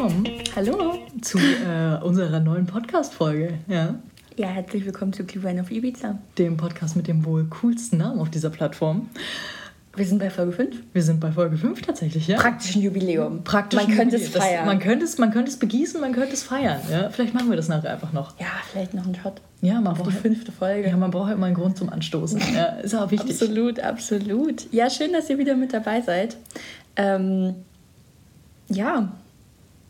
willkommen. Hallo. Zu äh, unserer neuen Podcast-Folge. Ja. Ja, herzlich willkommen zu Glühwein auf Ibiza. Dem Podcast mit dem wohl coolsten Namen auf dieser Plattform. Wir sind bei Folge 5. Wir sind bei Folge 5 tatsächlich, ja. Praktisch ein Jubiläum. Praktisch man könnte es feiern. Das, man, könnte es, man könnte es begießen, man könnte es feiern. Ja? Vielleicht machen wir das nachher einfach noch. Ja, vielleicht noch einen Shot. Ja, man auf braucht die fünfte Folge. Ja, man braucht ja immer einen Grund zum Anstoßen. ja, ist auch wichtig. Absolut, absolut. Ja, schön, dass ihr wieder mit dabei seid. Ähm, ja.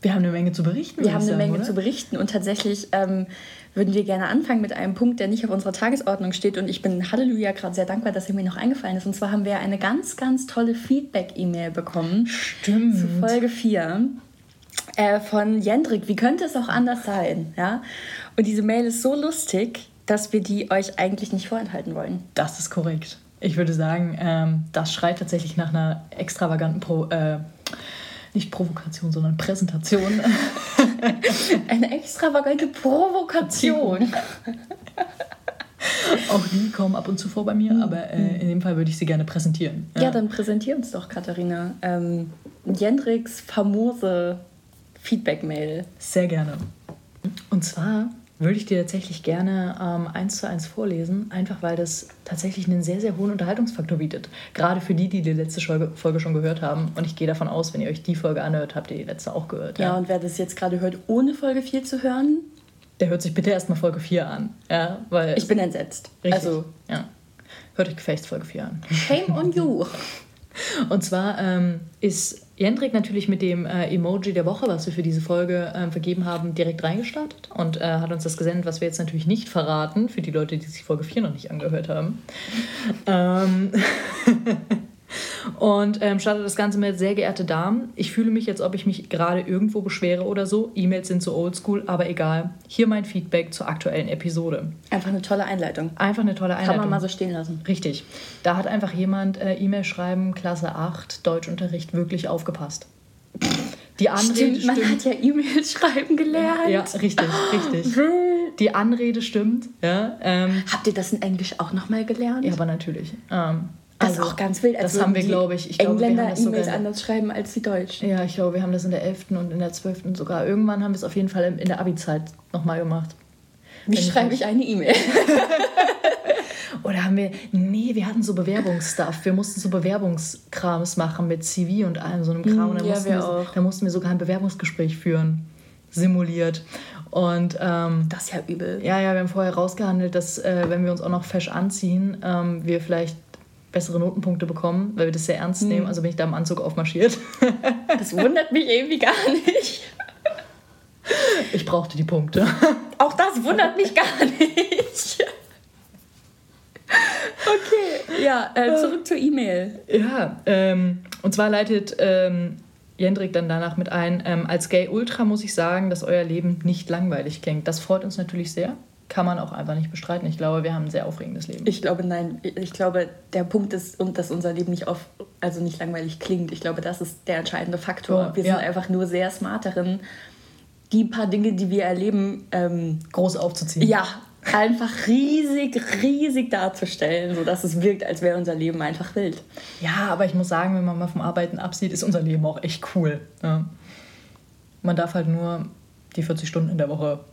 Wir haben eine Menge zu berichten. Wir haben eine sagen, Menge oder? zu berichten und tatsächlich ähm, würden wir gerne anfangen mit einem Punkt, der nicht auf unserer Tagesordnung steht und ich bin Halleluja gerade sehr dankbar, dass er mir noch eingefallen ist. Und zwar haben wir eine ganz, ganz tolle Feedback-E-Mail bekommen. Stimmt. Zu Folge 4 äh, von Jendrik. Wie könnte es auch anders sein? Ja? Und diese Mail ist so lustig, dass wir die euch eigentlich nicht vorenthalten wollen. Das ist korrekt. Ich würde sagen, ähm, das schreit tatsächlich nach einer extravaganten Pro, äh, nicht Provokation, sondern Präsentation. Eine extravagante Provokation. Auch die kommen ab und zu vor bei mir, aber äh, in dem Fall würde ich sie gerne präsentieren. Ja, dann präsentier uns doch, Katharina. Ähm, Jendriks famose Feedback-Mail. Sehr gerne. Und zwar würde ich dir tatsächlich gerne ähm, eins zu eins vorlesen, einfach weil das tatsächlich einen sehr, sehr hohen Unterhaltungsfaktor bietet. Gerade für die, die die letzte Folge, schon gehört haben. Und ich gehe davon aus, wenn ihr euch die Folge anhört, habt ihr die letzte auch gehört. Ja, und wer das jetzt gerade hört, ohne Folge 4 zu hören, Der hört sich bitte erstmal Folge 4 an. Ja, weil ich bin entsetzt. Richtig. Also, ja. Hört euch gefälligst Folge 4 an. shame on you. Und zwar ähm, ist Jendrik natürlich mit dem äh, Emoji der Woche, was wir für diese Folge ähm, vergeben haben, direkt reingestartet und äh, hat uns das gesendet, was wir jetzt natürlich nicht verraten, für die Leute, die sich Folge 4 noch nicht angehört haben. ähm, und ähm, startet das Ganze mit sehr geehrte Damen. Ich fühle mich, als ob ich mich gerade irgendwo beschwere oder so. E-Mails sind so oldschool, aber egal. Hier mein Feedback zur aktuellen Episode. Einfach eine tolle Einleitung. Einfach eine tolle Einleitung. Kann man mal so stehen lassen. Richtig. Da hat einfach jemand äh, E-Mail schreiben, Klasse 8, Deutschunterricht, wirklich aufgepasst. Die Anrede Stimmt, man stimmt. hat ja E-Mails schreiben gelernt. Ja, richtig, richtig. Die Anrede stimmt. Ja, ähm, Habt ihr das in Englisch auch nochmal gelernt? ja aber natürlich. Ähm, das also, ist auch ganz wild. Das haben wir, glaube ich. ich glaube, wir haben Engländer E-Mails anders schreiben als die Deutschen. Ja, ich glaube, wir haben das in der 11. und in der 12. sogar. Irgendwann haben wir es auf jeden Fall in der Abi-Zeit nochmal gemacht. Wie Wenn schreibe ich eine E-Mail? Oder haben wir. Nee, wir hatten so Bewerbungsstuff. Wir mussten so Bewerbungskrams machen mit CV und allem so einem Kram. und da, Mm, ja, mussten wir wir, auch. da mussten wir sogar ein Bewerbungsgespräch führen. Simuliert. Und ähm, Das ist ja übel. ja, ja, wir haben vorher rausgehandelt, dass äh, wenn wir uns auch noch fesch anziehen, ähm, wir vielleicht bessere Notenpunkte bekommen, weil wir das sehr ernst Mm. nehmen. Also bin ich da im Anzug aufmarschiert. Das wundert mich irgendwie gar nicht. Ich brauchte die Punkte. Auch das wundert mich gar nicht. Okay, ja, äh, zurück zur E-Mail. Ja, ähm, und zwar leitet ähm, Jendrik dann danach mit ein, ähm, als Gay Ultra muss ich sagen, dass euer Leben nicht langweilig klingt. Das freut uns natürlich sehr. Kann man auch einfach nicht bestreiten. Ich glaube, wir haben ein sehr aufregendes Leben. Ich glaube, nein. Ich glaube, der Punkt ist, und dass unser Leben nicht auf, also nicht langweilig klingt. Ich glaube, das ist der entscheidende Faktor. Oh, wir ja. sind einfach nur sehr smart darin, die paar Dinge, die wir erleben, ähm, Groß aufzuziehen. ja, einfach riesig, riesig darzustellen, sodass es wirkt, als wäre unser Leben einfach wild. Ja, aber ich muss sagen, wenn man mal vom Arbeiten absieht, ist unser Leben auch echt cool. Ja. Man darf halt nur die 40 Stunden in der Woche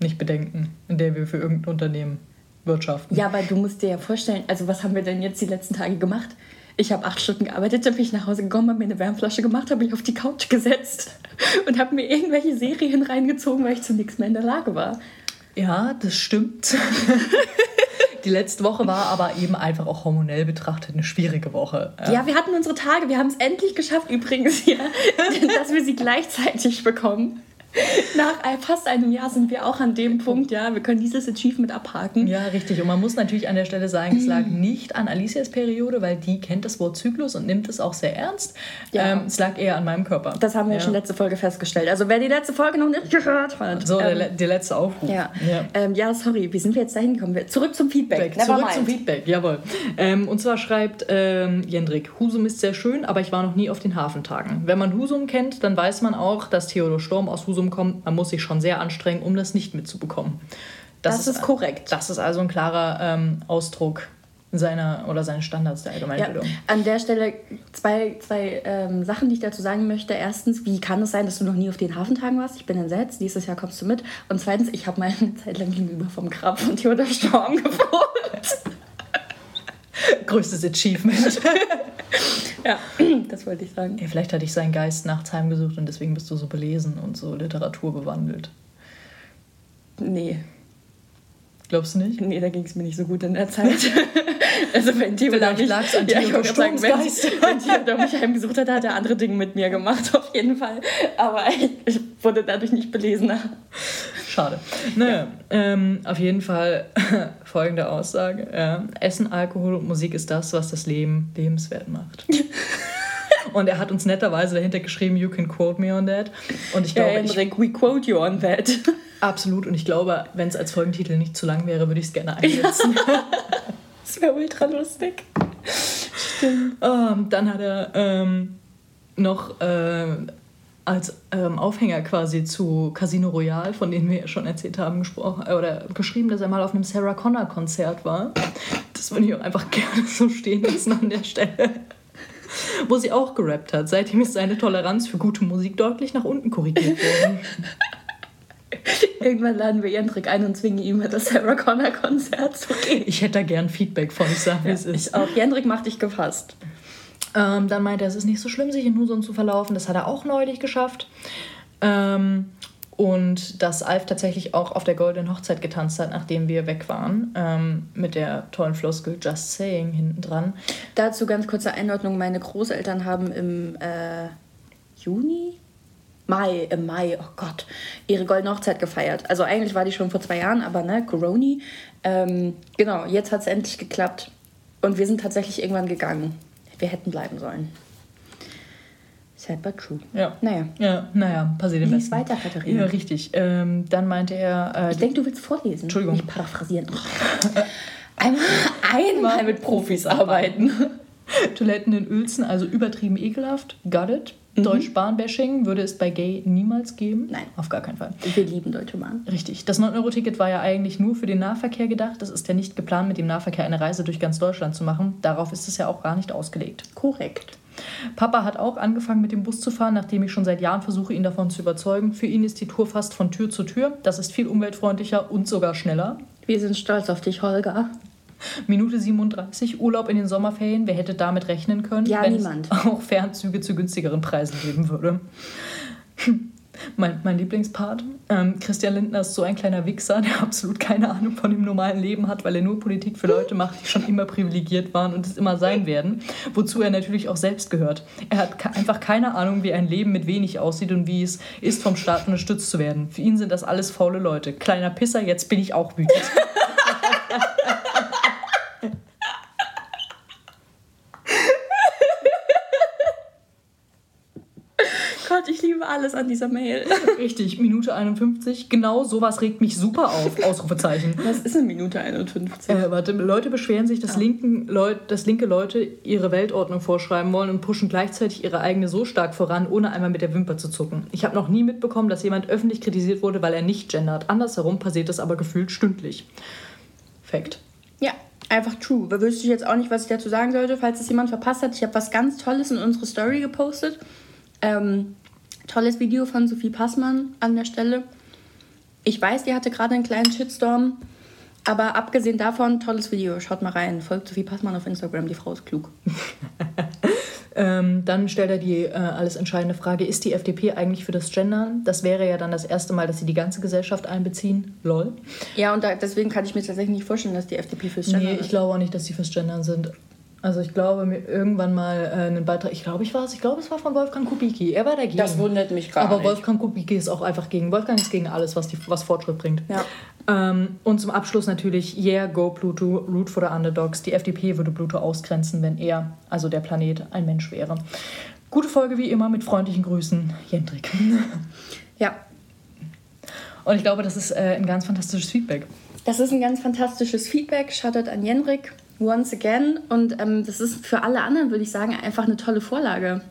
nicht bedenken, in der wir für irgendein Unternehmen wirtschaften. Ja, aber du musst dir ja vorstellen, also was haben wir denn jetzt die letzten Tage gemacht? Ich habe acht Stunden gearbeitet, dann bin ich nach Hause gekommen, habe mir eine Wärmflasche gemacht, habe mich auf die Couch gesetzt und habe mir irgendwelche Serien reingezogen, weil ich zu nichts mehr in der Lage war. Ja, das stimmt. Die letzte Woche war aber eben einfach auch hormonell betrachtet eine schwierige Woche. Ja, wir hatten unsere Tage, wir haben es endlich geschafft übrigens, ja, dass wir sie gleichzeitig bekommen. Nach fast einem Jahr sind wir auch an dem Punkt, ja, wir können dieses Achievement abhaken. Ja, richtig. Und man muss natürlich an der Stelle sagen, es lag nicht an Alicias Periode, weil die kennt das Wort Zyklus und nimmt es auch sehr ernst. Ja. Ähm, es lag eher an meinem Körper. Das haben wir ja schon letzte Folge festgestellt. Also wer die letzte Folge noch nicht gehört hat. So, der, ähm, le- der letzte Aufruf. ja. ja. Ähm, ja, sorry, wie sind wir jetzt dahin gekommen? Wir- Zurück zum Feedback. Never Zurück zum mind. Feedback, jawohl. Ähm, und zwar schreibt ähm, Jendrik, Husum ist sehr schön, aber ich war noch nie auf den Hafentagen. Wenn man Husum kennt, dann weiß man auch, dass Theodor Storm aus Husum kommt. Man muss sich schon sehr anstrengen, um das nicht mitzubekommen. Das ist korrekt. Das ist also ein klarer ähm, Ausdruck seiner oder seine Standards der Allgemeinbildung. Ja, an der Stelle zwei, zwei ähm, Sachen, die ich dazu sagen möchte. Erstens, wie kann es sein, dass du noch nie auf den Hafentagen warst? Ich bin entsetzt. Nächstes Jahr kommst du mit. Und zweitens, ich habe mal eine Zeit lang gegenüber vom Grab von Theodor Storm gewohnt. Größtes Achievement. ja, das wollte ich sagen. Ja, vielleicht hatte ich seinen Geist nachts heimgesucht und deswegen bist du so belesen und so Literatur bewandelt. Nee. Glaubst du nicht? Nee, da ging es mir nicht so gut in der Zeit. also wenn Theo Vielleicht lag es an ja, ich sagen, wenn, wenn Theo mich heimgesucht hat, hat er andere Dinge mit mir gemacht, auf jeden Fall. Aber ich, ich wurde dadurch nicht belesener. Schade. Naja, ja. ähm, auf jeden Fall folgende Aussage. Äh, Essen, Alkohol und Musik ist das, was das Leben lebenswert macht. Und er hat uns netterweise dahinter geschrieben, you can quote me on that. Und ich glaube, ja, Henrik, we quote you on that. Absolut. Und ich glaube, wenn es als Folgentitel nicht zu lang wäre, würde ich es gerne einsetzen. Das wäre ultra lustig. Stimmt. Um, dann hat er ähm, noch äh, als ähm, Aufhänger quasi zu Casino Royale, von denen wir ja schon erzählt haben, gesprochen äh, oder geschrieben, dass er mal auf einem Sarah Connor Konzert war. Das würde ich auch einfach gerne so stehen lassen an der Stelle. Wo sie auch gerappt hat. Seitdem ist seine Toleranz für gute Musik deutlich nach unten korrigiert worden. Irgendwann laden wir ihren Trick ein und zwingen ihm das Sarah Connor Konzert zu gehen. Ich hätte da gern Feedback von, ich sag, wie ja, es ist. Ich auch. Jendrik macht dich gefasst. Ähm, dann meinte er, es ist nicht so schlimm, sich in Huson zu verlaufen. Das hat er auch neulich geschafft. Ähm, und dass Alf tatsächlich auch auf der Goldenen Hochzeit getanzt hat, nachdem wir weg waren. Ähm, mit der tollen Floskel Just Saying hinten dran. Dazu ganz kurze Einordnung. Meine Großeltern haben im äh, Juni? Mai, im Mai, oh Gott, ihre Goldene Hochzeit gefeiert. Also eigentlich war die schon vor zwei Jahren, aber ne, Coroni. Ähm, genau, jetzt hat es endlich geklappt. Und wir sind tatsächlich irgendwann gegangen. Wir hätten bleiben sollen. Sad but true. Ja. Naja. Ja, naja, passiert im Lies weiter, Katharina. Ja, richtig. Ähm, dann meinte er... Äh, Ich denke, du willst vorlesen. Entschuldigung. Nicht paraphrasieren. Einmal, einmal mit Profis arbeiten. Toiletten in Uelzen, also übertrieben ekelhaft. Got it. Mhm. Deutsch-Bahn-Bashing würde es bei Gay niemals geben. Nein. Auf gar keinen Fall. Wir lieben Deutsche Bahn. Richtig. Das 9-Euro-Ticket war ja eigentlich nur für den Nahverkehr gedacht. Das ist ja nicht geplant, mit dem Nahverkehr eine Reise durch ganz Deutschland zu machen. Darauf ist es ja auch gar nicht ausgelegt. Korrekt. Papa hat auch angefangen mit dem Bus zu fahren, nachdem ich schon seit Jahren versuche, ihn davon zu überzeugen. Für ihn ist die Tour fast von Tür zu Tür. Das ist viel umweltfreundlicher und sogar schneller. Wir sind stolz auf dich, Holger. Minute 37, Urlaub in den Sommerferien. Wer hätte damit rechnen können, Ja, wenn niemand. es auch Fernzüge zu günstigeren Preisen geben würde? Mein, mein Lieblingspart. Ähm, Christian Lindner ist so ein kleiner Wichser, der absolut keine Ahnung von dem normalen Leben hat, weil er nur Politik für Leute macht, die schon immer privilegiert waren und es immer sein werden. Wozu er natürlich auch selbst gehört. Er hat einfach keine Ahnung, wie ein Leben mit wenig aussieht und wie es ist, vom Staat unterstützt zu werden. Für ihn sind das alles faule Leute. Kleiner Pisser, jetzt bin ich auch wütend. Gott, ich liebe alles an dieser Mail. Richtig, Minute 51. Genau sowas regt mich super auf. Ausrufezeichen. Was ist eine Minute 51? Äh, warte, Leute beschweren sich, dass, linken Leut, dass linke Leute ihre Weltordnung vorschreiben wollen und pushen gleichzeitig ihre eigene so stark voran, ohne einmal mit der Wimper zu zucken. Ich habe noch nie mitbekommen, dass jemand öffentlich kritisiert wurde, weil er nicht gendert. Andersherum passiert das aber gefühlt stündlich. Fact. Ja, einfach true. Da wüsste ich jetzt auch nicht, was ich dazu sagen sollte, falls es jemand verpasst hat. Ich habe was ganz Tolles in unsere Story gepostet. Ähm, tolles Video von Sophie Passmann an der Stelle. Ich weiß, die hatte gerade einen kleinen Shitstorm. Aber abgesehen davon, tolles Video. Schaut mal rein. Folgt Sophie Passmann auf Instagram. Die Frau ist klug. Ähm, dann stellt er die äh, alles entscheidende Frage, ist die FDP eigentlich für das Gendern? Das wäre ja dann das erste Mal, dass sie die ganze Gesellschaft einbeziehen. Lol. Ja, und da, deswegen kann ich mir tatsächlich nicht vorstellen, dass die FDP fürs Gender Nee, ich ist. glaube glaube auch nicht, dass sie fürs Gendern sind. Also ich glaube, mir irgendwann mal äh, einen Beitrag, ich glaube, ich war es, ich glaube, es war von Wolfgang Kubicki. Er war dagegen. Das wundert mich gar Aber nicht. Wolfgang Kubicki ist auch einfach gegen. Wolfgang ist gegen alles, was, die, was Fortschritt bringt. Ja. Ähm, und zum Abschluss natürlich, yeah, go Pluto, root for the underdogs. Die FDP würde Pluto ausgrenzen, wenn er, also der Planet, ein Mensch wäre. Gute Folge wie immer mit freundlichen Grüßen, Jendrik. Ja, Und ich glaube, das ist äh, ein ganz fantastisches Feedback. Das ist ein ganz fantastisches Feedback. Shoutout an Jenrik once again. Und ähm, das ist für alle anderen, würde ich sagen, einfach eine tolle Vorlage.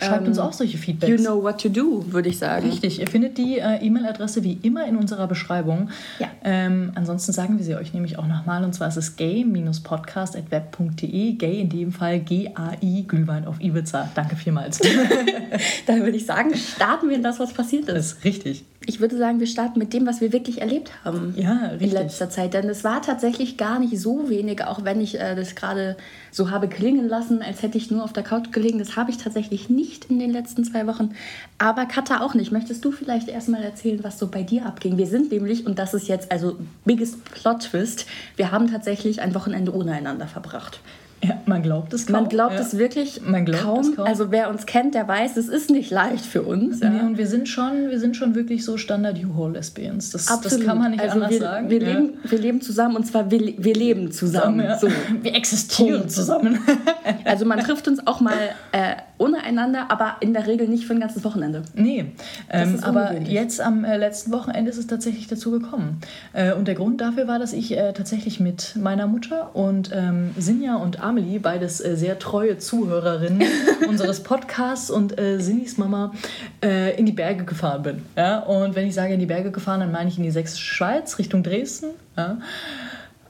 Schreibt ähm, uns auch solche Feedbacks. You know what to do, würde ich sagen. Richtig, ihr findet die äh, E-Mail-Adresse wie immer in unserer Beschreibung. Ja. Ähm, ansonsten sagen wir sie euch nämlich auch nochmal und zwar ist es gay-podcast.web.de. Gay in dem Fall G-A-I, Glühwein auf Ibiza. Danke vielmals. Dann würde ich sagen, starten wir in das, was passiert das ist. ist richtig. Ich würde sagen, wir starten mit dem, was wir wirklich erlebt haben Ja, in letzter Zeit. Denn es war tatsächlich gar nicht so wenig, auch wenn ich äh, das gerade so habe klingen lassen, als hätte ich nur auf der Couch gelegen. Das habe ich tatsächlich nicht in den letzten zwei Wochen. Aber Katha auch nicht. Möchtest du vielleicht erstmal erzählen, was so bei dir abging? Wir sind nämlich, und das ist jetzt also biggest Plot Twist, wir haben tatsächlich ein Wochenende ohne einander verbracht. Ja, man glaubt es kaum. Man glaubt ja. es wirklich Man glaubt kaum. es kaum. Also wer uns kennt, der weiß, es ist nicht leicht für uns. Nee, und wir sind schon, wir sind schon wirklich so Standard U-Haul-Lesbians. Das, das Absolut. kann man nicht also anders wir, sagen. Wir, Ja. leben, wir leben zusammen und zwar wir, wir leben zusammen. Ja. So. Wir existieren Punkt. zusammen. Also man trifft uns auch mal äh, ohne einander, aber in der Regel nicht für ein ganzes Wochenende. Nee, ähm, aber jetzt am äh, letzten Wochenende ist es tatsächlich dazu gekommen. Äh, und der Grund dafür war, dass ich äh, tatsächlich mit meiner Mutter und ähm, Sinja und Amelie, beides äh, sehr treue Zuhörerinnen unseres Podcasts und äh, Sinnis Mama, äh, in die Berge gefahren bin. Ja? Und wenn ich sage in die Berge gefahren, dann meine ich in die Sächsische Schweiz, Richtung Dresden. Ja?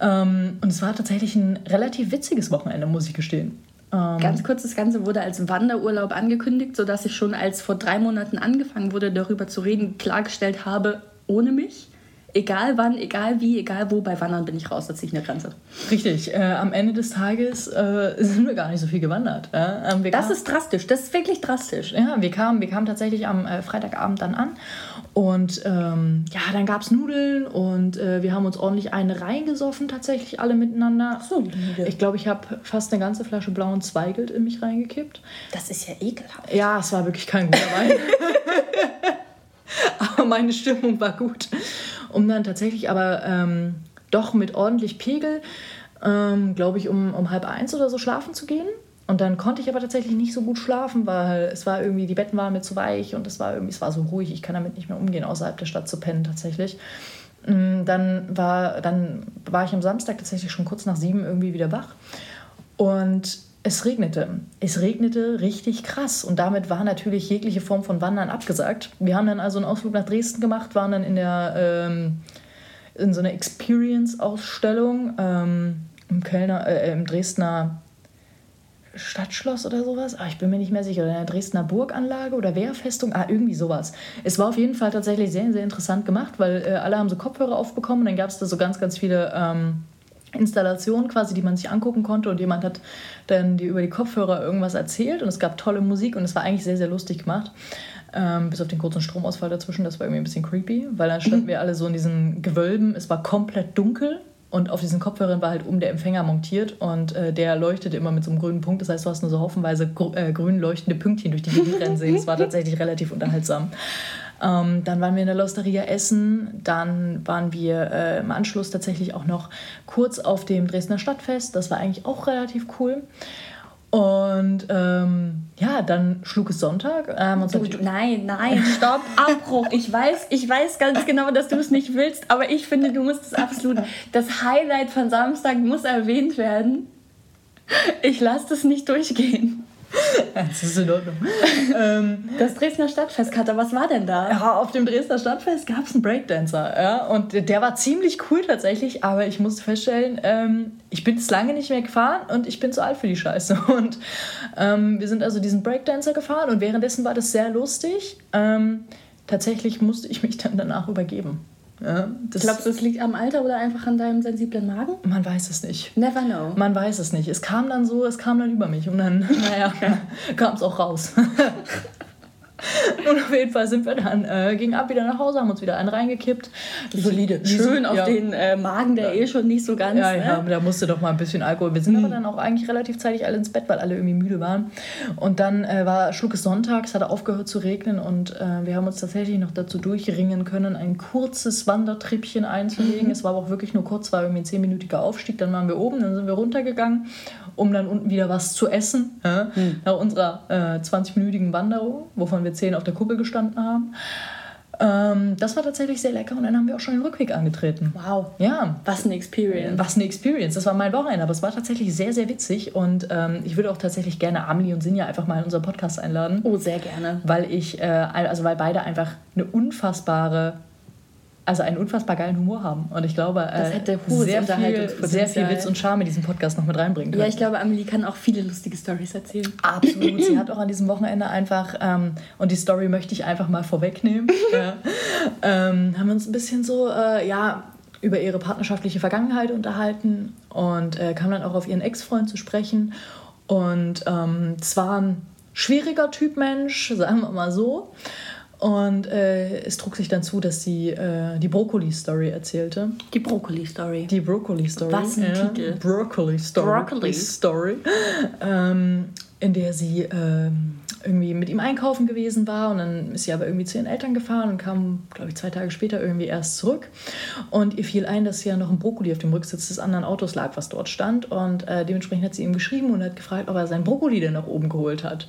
Ähm, und es war tatsächlich ein relativ witziges Wochenende, muss ich gestehen. Ähm, Ganz kurz, das Ganze wurde als Wanderurlaub angekündigt, sodass ich schon als vor drei Monaten angefangen wurde, darüber zu reden, klargestellt habe, ohne mich. Egal wann, egal wie, egal wo, bei Wandern bin ich raus, da ziehe ich eine Grenze. Richtig, äh, am Ende des Tages äh, sind wir gar nicht so viel gewandert. Ja? Wir Das ist drastisch, das ist wirklich drastisch. ja, wir kamen, wir kamen tatsächlich am äh, Freitagabend dann an und ähm, ja, dann gab es Nudeln und äh, wir haben uns ordentlich eine reingesoffen, tatsächlich alle miteinander. so, Liebe. Ich glaube, ich habe fast eine ganze Flasche blauen Zweigelt in mich reingekippt. Das ist ja ekelhaft. Ja, es war wirklich kein guter Wein. aber meine Stimmung war gut. Um dann tatsächlich aber ähm, doch mit ordentlich Pegel, ähm, glaube ich, um, um halb eins oder so schlafen zu gehen. Und dann konnte ich aber tatsächlich nicht so gut schlafen, weil es war irgendwie, die Betten waren mir zu weich und es war irgendwie, es war so ruhig, ich kann damit nicht mehr umgehen, außerhalb der Stadt zu pennen tatsächlich. Mm, Dann war, dann war ich am Samstag tatsächlich schon kurz nach sieben irgendwie wieder wach. Und es regnete. Es regnete richtig krass. Und damit war natürlich jegliche Form von Wandern abgesagt. Wir haben dann also einen Ausflug nach Dresden gemacht, waren dann in der ähm, in so einer Experience-Ausstellung ähm, im Kölner, äh, im Dresdner Stadtschloss oder sowas. Ah, ich bin mir nicht mehr sicher. Oder in der Dresdner Burganlage oder Wehrfestung. Ah, irgendwie sowas. Es war auf jeden Fall tatsächlich sehr, sehr interessant gemacht, weil äh, alle haben so Kopfhörer aufbekommen und dann gab es da so ganz, ganz viele ähm, Installationen quasi, die man sich angucken konnte und jemand hat dann dir über die Kopfhörer irgendwas erzählt und es gab tolle Musik und es war eigentlich sehr, sehr lustig gemacht. Ähm, bis auf den kurzen Stromausfall dazwischen, das war irgendwie ein bisschen creepy, weil dann standen wir alle so in diesen Gewölben, es war komplett dunkel und auf diesen Kopfhörern war halt um der Empfänger montiert und äh, der leuchtete immer mit so einem grünen Punkt. Das heißt, du hast nur so haufenweise äh, grün leuchtende Pünktchen durch die Gegend rennen sehen. Das war tatsächlich relativ unterhaltsam. Ähm, dann waren wir in der Losteria essen. Dann waren wir äh, im Anschluss tatsächlich auch noch kurz auf dem Dresdner Stadtfest. Das war eigentlich auch relativ cool. Und ähm, ja, dann schlug es Sonntag. Ähm, Du, du, nein, nein, stopp, Abbruch. Ich weiß, ich weiß ganz genau, dass du es nicht willst, aber ich finde, du musst es absolut. Das Highlight von Samstag muss erwähnt werden. Ich lasse das nicht durchgehen. das ist in Ordnung. ähm, Das Dresdner Stadtfest, Katha, was war denn da? Ja, auf dem Dresdner Stadtfest gab es einen Breakdancer. Ja? Und der war ziemlich cool tatsächlich, aber ich musste feststellen, ähm, ich bin es lange nicht mehr gefahren und ich bin zu alt für die Scheiße. Und ähm, wir sind also diesen Breakdancer gefahren und währenddessen war das sehr lustig. Ähm, tatsächlich musste ich mich dann danach übergeben. Ja, das, Glaubst du, es liegt am Alter oder einfach an deinem sensiblen Magen? man weiß es nicht. Never know. Man weiß es nicht. Es kam dann so, es kam dann über mich und dann, naja, kam es auch raus. und auf jeden Fall sind wir dann, äh, gingen ab wieder nach Hause, haben uns wieder einen reingekippt. Solide. Schön auf ja. den äh, Magen, der eh schon nicht so ganz. Ja, ne? ja, da musste doch mal ein bisschen Alkohol. Wir sind aber dann auch eigentlich relativ zeitig alle ins Bett, weil alle irgendwie müde waren. Und dann äh, war schlug es Sonntag, es hatte aufgehört zu regnen und äh, wir haben uns tatsächlich noch dazu durchringen können, ein kurzes Wandertrippchen einzulegen. Es war aber auch wirklich nur kurz, war irgendwie ein zehnminütiger Aufstieg. Dann waren wir oben, dann sind wir runtergegangen, um dann unten wieder was zu essen. Ja? Nach unserer äh, 20-minütigen Wanderung, wovon wir zehn auf der Kuppel gestanden haben. Ähm, das war tatsächlich sehr lecker und dann haben wir auch schon den Rückweg angetreten. Wow. Ja. Was eine Experience. Was eine Experience. Das war mein Wochenende, aber es war tatsächlich sehr, sehr witzig und ähm, ich würde auch tatsächlich gerne Amelie und Sinja einfach mal in unseren Podcast einladen. Oh, sehr gerne. Weil ich, äh, also weil beide einfach eine unfassbare also einen unfassbar geilen Humor haben. Und ich glaube, äh, sehr, viel, sehr viel Witz und Charme in diesen Podcast noch mit reinbringen können. Ja, ich glaube, Amelie kann auch viele lustige Stories erzählen. Absolut. Sie hat auch an diesem Wochenende einfach, ähm, und die Story möchte ich einfach mal vorwegnehmen, ja, ähm, haben wir uns ein bisschen so, äh, ja, über ihre partnerschaftliche Vergangenheit unterhalten und äh, kam dann auch auf ihren Ex-Freund zu sprechen. Und ähm, zwar ein schwieriger Typ Mensch, sagen wir mal so. Und äh, es trug sich dann zu, dass sie äh, die Brokkoli-Story erzählte. Die Brokkoli-Story. Die Brokkoli-Story. Was ein ja. Titel. Brokkoli-Story. Brokkoli. Story. Ähm, in der sie ähm, irgendwie mit ihm einkaufen gewesen war und dann ist sie aber irgendwie zu ihren Eltern gefahren und kam, glaube ich, zwei Tage später irgendwie erst zurück. Und ihr fiel ein, dass ja noch ein Brokkoli auf dem Rücksitz des anderen Autos lag, was dort stand. Und äh, dementsprechend hat sie ihm geschrieben und hat gefragt, ob er sein Brokkoli denn nach oben geholt hat.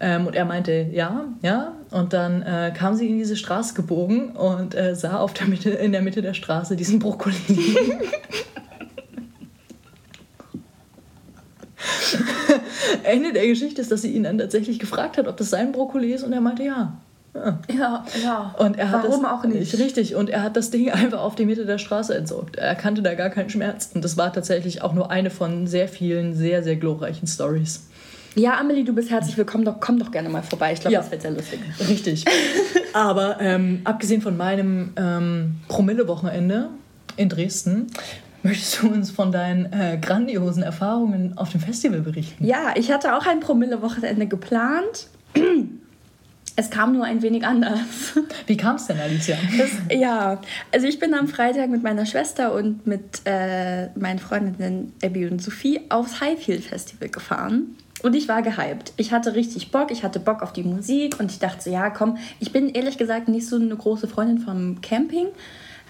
Ähm, und er meinte, ja, ja. Und dann äh, kam sie in diese Straße gebogen und äh, sah auf der Mitte, in der Mitte der Straße diesen Brokkoli liegen. Ende der Geschichte ist, dass sie ihn dann tatsächlich gefragt hat, ob das sein Brokkoli ist und er meinte ja. Ja, ja. ja. Und er hat Warum das, auch nicht? Richtig, und er hat das Ding einfach auf die Mitte der Straße entsorgt. Er kannte da gar keinen Schmerz. Und das war tatsächlich auch nur eine von sehr vielen, sehr, sehr glorreichen Stories. Ja, Amelie, du bist herzlich willkommen. Doch, komm doch gerne mal vorbei. Ich glaube, ja. das wird sehr lustig. Richtig. Aber ähm, abgesehen von meinem ähm, Promille-Wochenende in Dresden Möchtest du uns von deinen äh, grandiosen Erfahrungen auf dem Festival berichten? Ja, ich hatte auch ein Promille-Wochenende geplant. Es kam nur ein wenig anders. Wie kam es denn, Alicia? Das, ja, also ich bin am Freitag mit meiner Schwester und mit äh, meinen Freundinnen Abby und Sophie aufs Highfield Festival gefahren. Und ich war gehypt. Ich hatte richtig Bock, ich hatte Bock auf die Musik und ich dachte so, ja, komm, ich bin ehrlich gesagt nicht so eine große Freundin vom Camping.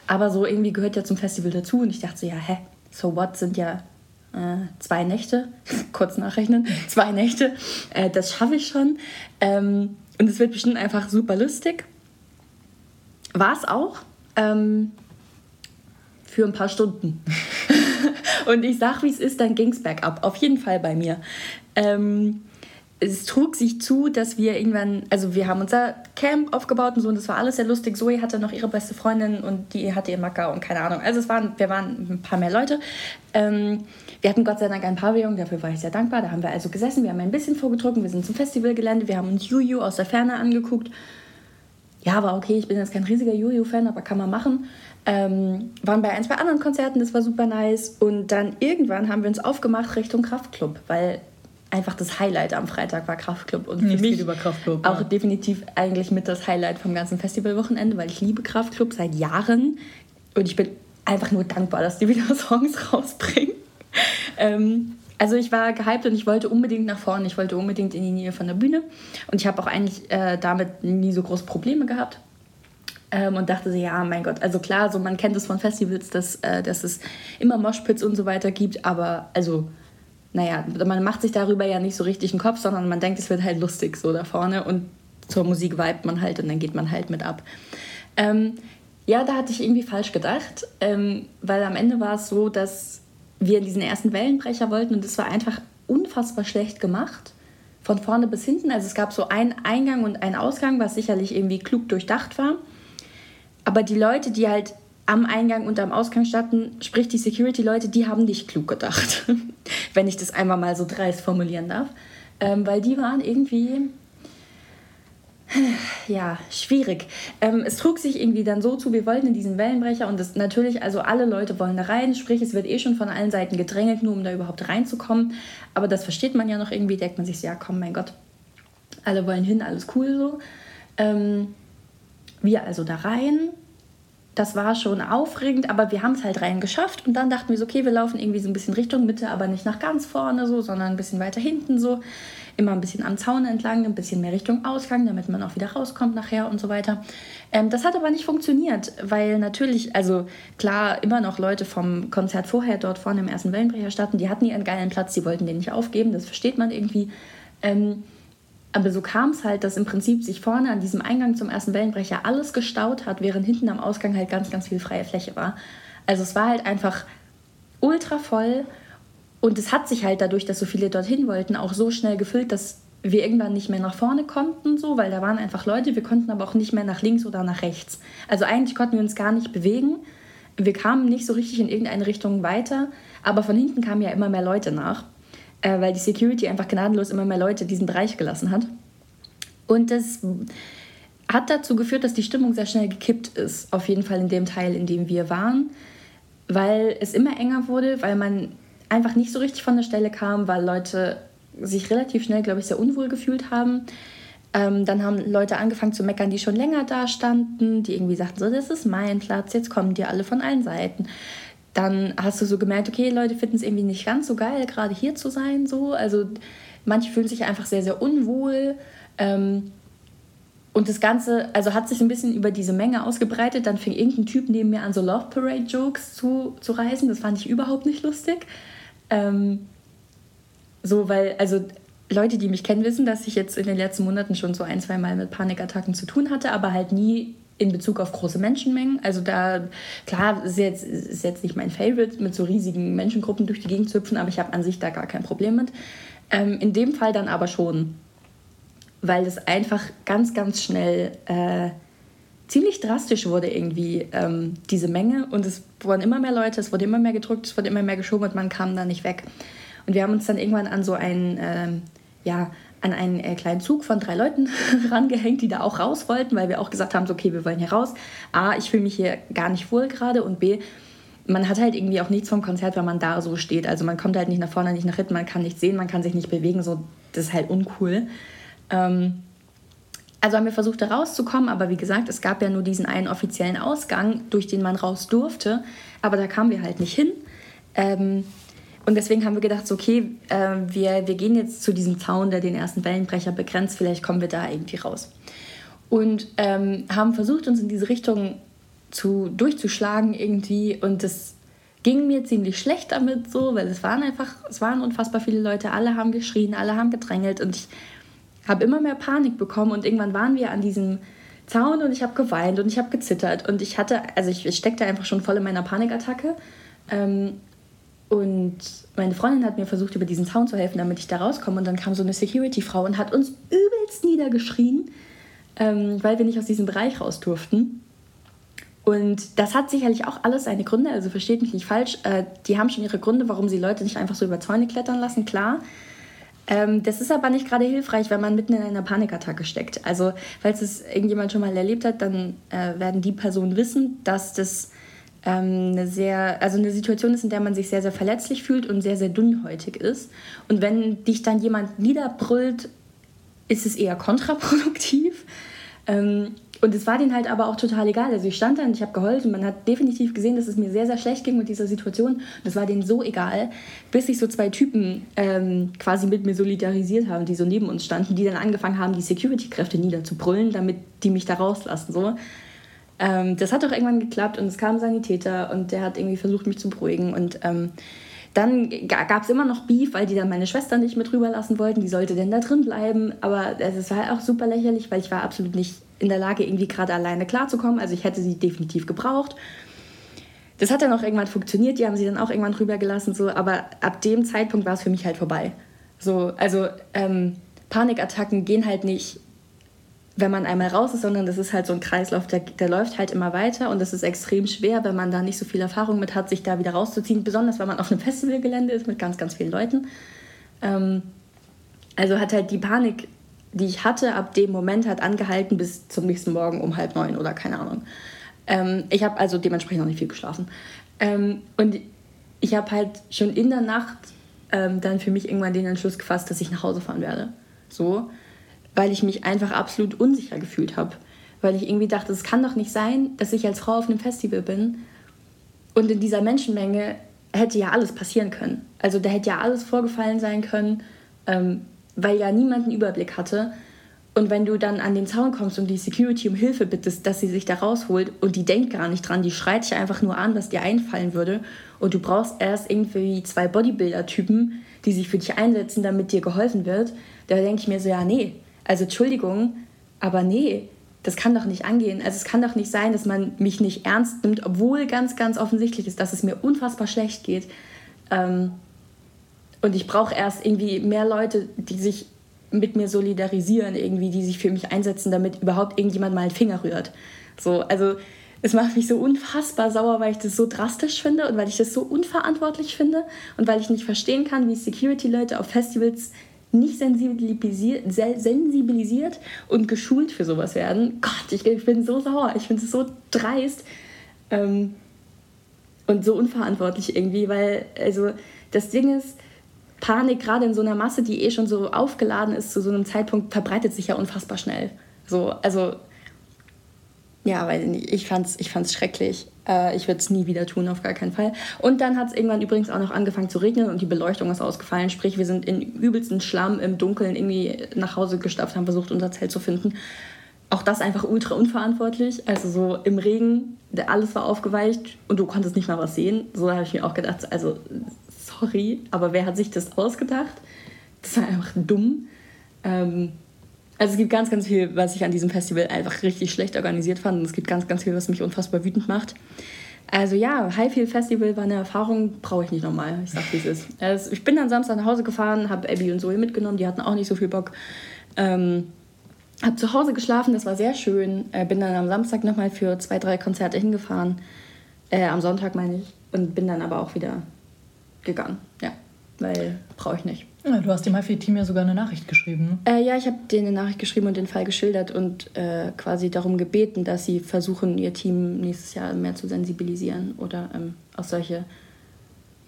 Aber so irgendwie gehört ja zum Festival dazu. Und ich dachte so, ja, hä, so what sind ja äh, zwei Nächte, kurz nachrechnen, zwei Nächte, äh, das schaffe ich schon. Ähm, und es wird bestimmt einfach super lustig. War es auch. Ähm, für ein paar Stunden. und ich sag, wie es ist, dann ging es bergab. Auf jeden Fall bei mir. Ähm, es trug sich zu, dass wir irgendwann, also wir haben unser Camp aufgebaut und so und das war alles sehr lustig. Zoe hatte noch ihre beste Freundin und die hatte ihr Macker und keine Ahnung. Also es waren, wir waren ein paar mehr Leute. Ähm, wir hatten Gott sei Dank ein Pavillon, dafür war ich sehr dankbar. Da haben wir also gesessen, wir haben ein bisschen vorgetrunken, wir sind zum Festivalgelände, wir haben uns Juju aus der Ferne angeguckt. Ja, war okay, ich bin jetzt kein riesiger Juju-Fan, aber kann man machen. Ähm, waren bei ein, zwei anderen Konzerten, das war super nice. Und dann irgendwann haben wir uns aufgemacht Richtung Kraftclub, weil einfach das Highlight am Freitag war Kraftclub. Und für mich über Kraftclub, auch ja. definitiv eigentlich mit das Highlight vom ganzen Festivalwochenende, weil ich liebe Kraftclub seit Jahren. Und ich bin einfach nur dankbar, dass die wieder Songs rausbringen. ähm, also ich war gehypt und ich wollte unbedingt nach vorne, ich wollte unbedingt in die Nähe von der Bühne. Und ich habe auch eigentlich äh, damit nie so große Probleme gehabt. Ähm, und dachte so, ja, mein Gott, also klar, so man kennt es von Festivals, dass, äh, dass es immer Moshpits und so weiter gibt, aber also naja, man macht sich darüber ja nicht so richtig einen Kopf, sondern man denkt, es wird halt lustig so da vorne und zur Musik vibet man halt und dann geht man halt mit ab. Ähm, ja, da hatte ich irgendwie falsch gedacht, ähm, weil am Ende war es so, dass wir diesen ersten Wellenbrecher wollten und es war einfach unfassbar schlecht gemacht. Von vorne bis hinten. Also es gab so einen Eingang und einen Ausgang, was sicherlich irgendwie klug durchdacht war. Aber die Leute, die halt am Eingang und am Ausgang standen, sprich die Security-Leute, die haben nicht klug gedacht, wenn ich das einmal mal so dreist formulieren darf. Ähm, weil die waren irgendwie, ja, schwierig. Ähm, es trug sich irgendwie dann so zu, wir wollten in diesen Wellenbrecher und das natürlich, also alle Leute wollen da rein, sprich es wird eh schon von allen Seiten gedrängelt, nur um da überhaupt reinzukommen. Aber das versteht man ja noch irgendwie, denkt man sich so, ja komm, mein Gott, alle wollen hin, alles cool so. Ähm, wir also da rein, das war schon aufregend, aber wir haben es halt rein geschafft. Und dann dachten wir so, okay, wir laufen irgendwie so ein bisschen Richtung Mitte, aber nicht nach ganz vorne so, sondern ein bisschen weiter hinten so. Immer ein bisschen am Zaun entlang, ein bisschen mehr Richtung Ausgang, damit man auch wieder rauskommt nachher und so weiter. Ähm, das hat aber nicht funktioniert, weil natürlich, also klar, immer noch Leute vom Konzert vorher dort vorne im ersten Wellenbrecher standen, die hatten ihren geilen Platz, die wollten den nicht aufgeben, das versteht man irgendwie. Ähm, Aber so kam es halt, dass im Prinzip sich vorne an diesem Eingang zum ersten Wellenbrecher alles gestaut hat, während hinten am Ausgang halt ganz, ganz viel freie Fläche war. Also es war halt einfach ultra voll und es hat sich halt dadurch, dass so viele dorthin wollten, auch so schnell gefüllt, dass wir irgendwann nicht mehr nach vorne konnten, so, weil da waren einfach Leute. Wir konnten aber auch nicht mehr nach links oder nach rechts. Also eigentlich konnten wir uns gar nicht bewegen. Wir kamen nicht so richtig in irgendeine Richtung weiter, aber von hinten kamen ja immer mehr Leute nach äh, weil die Security einfach gnadenlos immer mehr Leute diesen Bereich gelassen hat. Und das hat dazu geführt, dass die Stimmung sehr schnell gekippt ist, auf jeden Fall in dem Teil, in dem wir waren, weil es immer enger wurde, weil man einfach nicht so richtig von der Stelle kam, weil Leute sich relativ schnell, glaube ich, sehr unwohl gefühlt haben. Ähm, dann haben Leute angefangen zu meckern, die schon länger da standen, die irgendwie sagten, so, das ist mein Platz, jetzt kommen die alle von allen Seiten dann hast du so gemerkt, okay, Leute finden es irgendwie nicht ganz so geil, gerade hier zu sein. So. Also manche fühlen sich einfach sehr, sehr unwohl. Ähm, und das Ganze, also hat sich ein bisschen über diese Menge ausgebreitet. Dann fing irgendein Typ neben mir an, so Love Parade Jokes zu, zu reißen. Das fand ich überhaupt nicht lustig. Ähm, so, weil, also Leute, die mich kennen, wissen, dass ich jetzt in den letzten Monaten schon so ein, zwei Mal mit Panikattacken zu tun hatte, aber halt nie in Bezug auf große Menschenmengen. Also da, klar, ist jetzt, ist jetzt nicht mein Favorite, mit so riesigen Menschengruppen durch die Gegend zu hüpfen, aber ich habe an sich da gar kein Problem mit. Ähm, in dem Fall dann aber schon, weil es einfach ganz, ganz schnell äh, ziemlich drastisch wurde irgendwie, ähm, diese Menge. Und es wurden immer mehr Leute, es wurde immer mehr gedrückt, es wurde immer mehr geschoben und man kam da nicht weg. Und wir haben uns dann irgendwann an so einen, ähm, ja, an einen äh, kleinen Zug von drei Leuten rangehängt, die da auch raus wollten, weil wir auch gesagt haben, so, okay, wir wollen hier raus. A, ich fühle mich hier gar nicht wohl gerade und B, man hat halt irgendwie auch nichts vom Konzert, wenn man da so steht. Also man kommt halt nicht nach vorne, nicht nach hinten, man kann nichts sehen, man kann sich nicht bewegen, so, das ist halt uncool. Ähm, also haben wir versucht, da rauszukommen, aber wie gesagt, es gab ja nur diesen einen offiziellen Ausgang, durch den man raus durfte, aber da kamen wir halt nicht hin. Ähm, und deswegen haben wir gedacht, so, okay, äh, wir, wir gehen jetzt zu diesem Zaun, der den ersten Wellenbrecher begrenzt, vielleicht kommen wir da irgendwie raus. Und ähm, haben versucht, uns in diese Richtung zu, durchzuschlagen irgendwie. Und das ging mir ziemlich schlecht damit so, weil es waren einfach, es waren unfassbar viele Leute, alle haben geschrien, alle haben gedrängelt und ich habe immer mehr Panik bekommen und irgendwann waren wir an diesem Zaun und ich habe geweint und ich habe gezittert und ich hatte, also ich, ich steckte einfach schon voll in meiner Panikattacke. Ähm, und meine Freundin hat mir versucht, über diesen Zaun zu helfen, damit ich da rauskomme. Und dann kam so eine Security-Frau und hat uns übelst niedergeschrien, ähm, weil wir nicht aus diesem Bereich raus durften. Und das hat sicherlich auch alles seine Gründe, also versteht mich nicht falsch. Äh, die haben schon ihre Gründe, warum sie Leute nicht einfach so über Zäune klettern lassen, klar. Ähm, das ist aber nicht gerade hilfreich, wenn man mitten in einer Panikattacke steckt. Also, falls es irgendjemand schon mal erlebt hat, dann äh, werden die Personen wissen, dass das eine sehr, also eine Situation ist, in der man sich sehr, sehr verletzlich fühlt und sehr, sehr dünnhäutig ist. Und wenn dich dann jemand niederbrüllt, ist es eher kontraproduktiv. Ähm, und es war denen halt aber auch total egal. Also ich stand da und ich habe geheult und man hat definitiv gesehen, dass es mir sehr, sehr schlecht ging mit dieser Situation. Und es war denen so egal, bis sich so zwei Typen ähm, quasi mit mir solidarisiert haben, die so neben uns standen, die dann angefangen haben, die Security-Kräfte niederzubrüllen, damit die mich da rauslassen. So. Ähm, das hat auch irgendwann geklappt und es kam ein Sanitäter und der hat irgendwie versucht, mich zu beruhigen. Und ähm, dann gab es immer noch Beef, weil die dann meine Schwester nicht mit rüberlassen wollten. Die sollte denn da drin bleiben. Aber es war halt auch super lächerlich, weil ich war absolut nicht in der Lage, irgendwie gerade alleine klarzukommen. Also ich hätte sie definitiv gebraucht. Das hat dann auch irgendwann funktioniert. Die haben sie dann auch irgendwann rübergelassen. So. Aber ab dem Zeitpunkt war es für mich halt vorbei. So, also ähm, Panikattacken gehen halt nicht wenn man einmal raus ist, sondern das ist halt so ein Kreislauf, der, der läuft halt immer weiter und es ist extrem schwer, wenn man da nicht so viel Erfahrung mit hat, sich da wieder rauszuziehen, besonders wenn man auf einem Festivalgelände ist mit ganz, ganz vielen Leuten. Ähm, also hat halt die Panik, die ich hatte, ab dem Moment hat angehalten bis zum nächsten Morgen um halb neun oder keine Ahnung. Ähm, ich habe also dementsprechend noch nicht viel geschlafen. Ähm, und ich habe halt schon in der Nacht ähm, dann für mich irgendwann den Entschluss gefasst, dass ich nach Hause fahren werde. So weil ich mich einfach absolut unsicher gefühlt habe. Weil ich irgendwie dachte, es kann doch nicht sein, dass ich als Frau auf einem Festival bin und in dieser Menschenmenge hätte ja alles passieren können. Also da hätte ja alles vorgefallen sein können, ähm, weil ja niemand einen Überblick hatte. Und wenn du dann an den Zaun kommst und die Security um Hilfe bittest, dass sie sich da rausholt und die denkt gar nicht dran, die schreit dich einfach nur an, was dir einfallen würde. Und du brauchst erst irgendwie zwei Bodybuilder-Typen, die sich für dich einsetzen, damit dir geholfen wird. Da denke ich mir so, ja, nee, Also Entschuldigung, aber nee, das kann doch nicht angehen. Also es kann doch nicht sein, dass man mich nicht ernst nimmt, obwohl ganz, ganz offensichtlich ist, dass es mir unfassbar schlecht geht. Ähm, und ich brauche erst irgendwie mehr Leute, die sich mit mir solidarisieren, irgendwie, die sich für mich einsetzen, damit überhaupt irgendjemand mal einen Finger rührt. So, also es macht mich so unfassbar sauer, weil ich das so drastisch finde und weil ich das so unverantwortlich finde und weil ich nicht verstehen kann, wie Security-Leute auf Festivals nicht sensibilisiert, und geschult für sowas werden. Gott, ich, ich bin so sauer. Ich finde es so dreist ähm, und so unverantwortlich irgendwie, weil also das Ding ist, Panik gerade in so einer Masse, die eh schon so aufgeladen ist, zu so einem Zeitpunkt verbreitet sich ja unfassbar schnell. So, also ja, weil ich fand's, ich fand's schrecklich. Äh, ich würde es nie wieder tun, auf gar keinen Fall. Und dann hat es irgendwann übrigens auch noch angefangen zu regnen und die Beleuchtung ist ausgefallen. Sprich, wir sind in übelsten Schlamm im Dunkeln irgendwie nach Hause gestapft, haben versucht, unser Zelt zu finden. Auch das einfach ultra unverantwortlich. Also so im Regen, alles war aufgeweicht und du konntest nicht mal was sehen. So habe ich mir auch gedacht, also sorry, aber wer hat sich das ausgedacht? Das war einfach dumm. Ähm, also es gibt ganz, ganz viel, was ich an diesem Festival einfach richtig schlecht organisiert fand. Und es gibt ganz, ganz viel, was mich unfassbar wütend macht. Also ja, Highfield Festival war eine Erfahrung, brauche ich nicht nochmal. Ich sag, wie es ist. Also ich bin dann Samstag nach Hause gefahren, habe Abby und Zoe mitgenommen, die hatten auch nicht so viel Bock. Ähm, habe zu Hause geschlafen, das war sehr schön. Äh, bin dann am Samstag nochmal für zwei, drei Konzerte hingefahren. Äh, am Sonntag meine ich. Und bin dann aber auch wieder gegangen. Ja, weil brauche ich nicht. Ja, du hast dem HFI-Team ja sogar eine Nachricht geschrieben. Ne? Äh, ja, ich habe denen eine Nachricht geschrieben und den Fall geschildert und äh, quasi darum gebeten, dass sie versuchen, ihr Team nächstes Jahr mehr zu sensibilisieren oder ähm, auch solche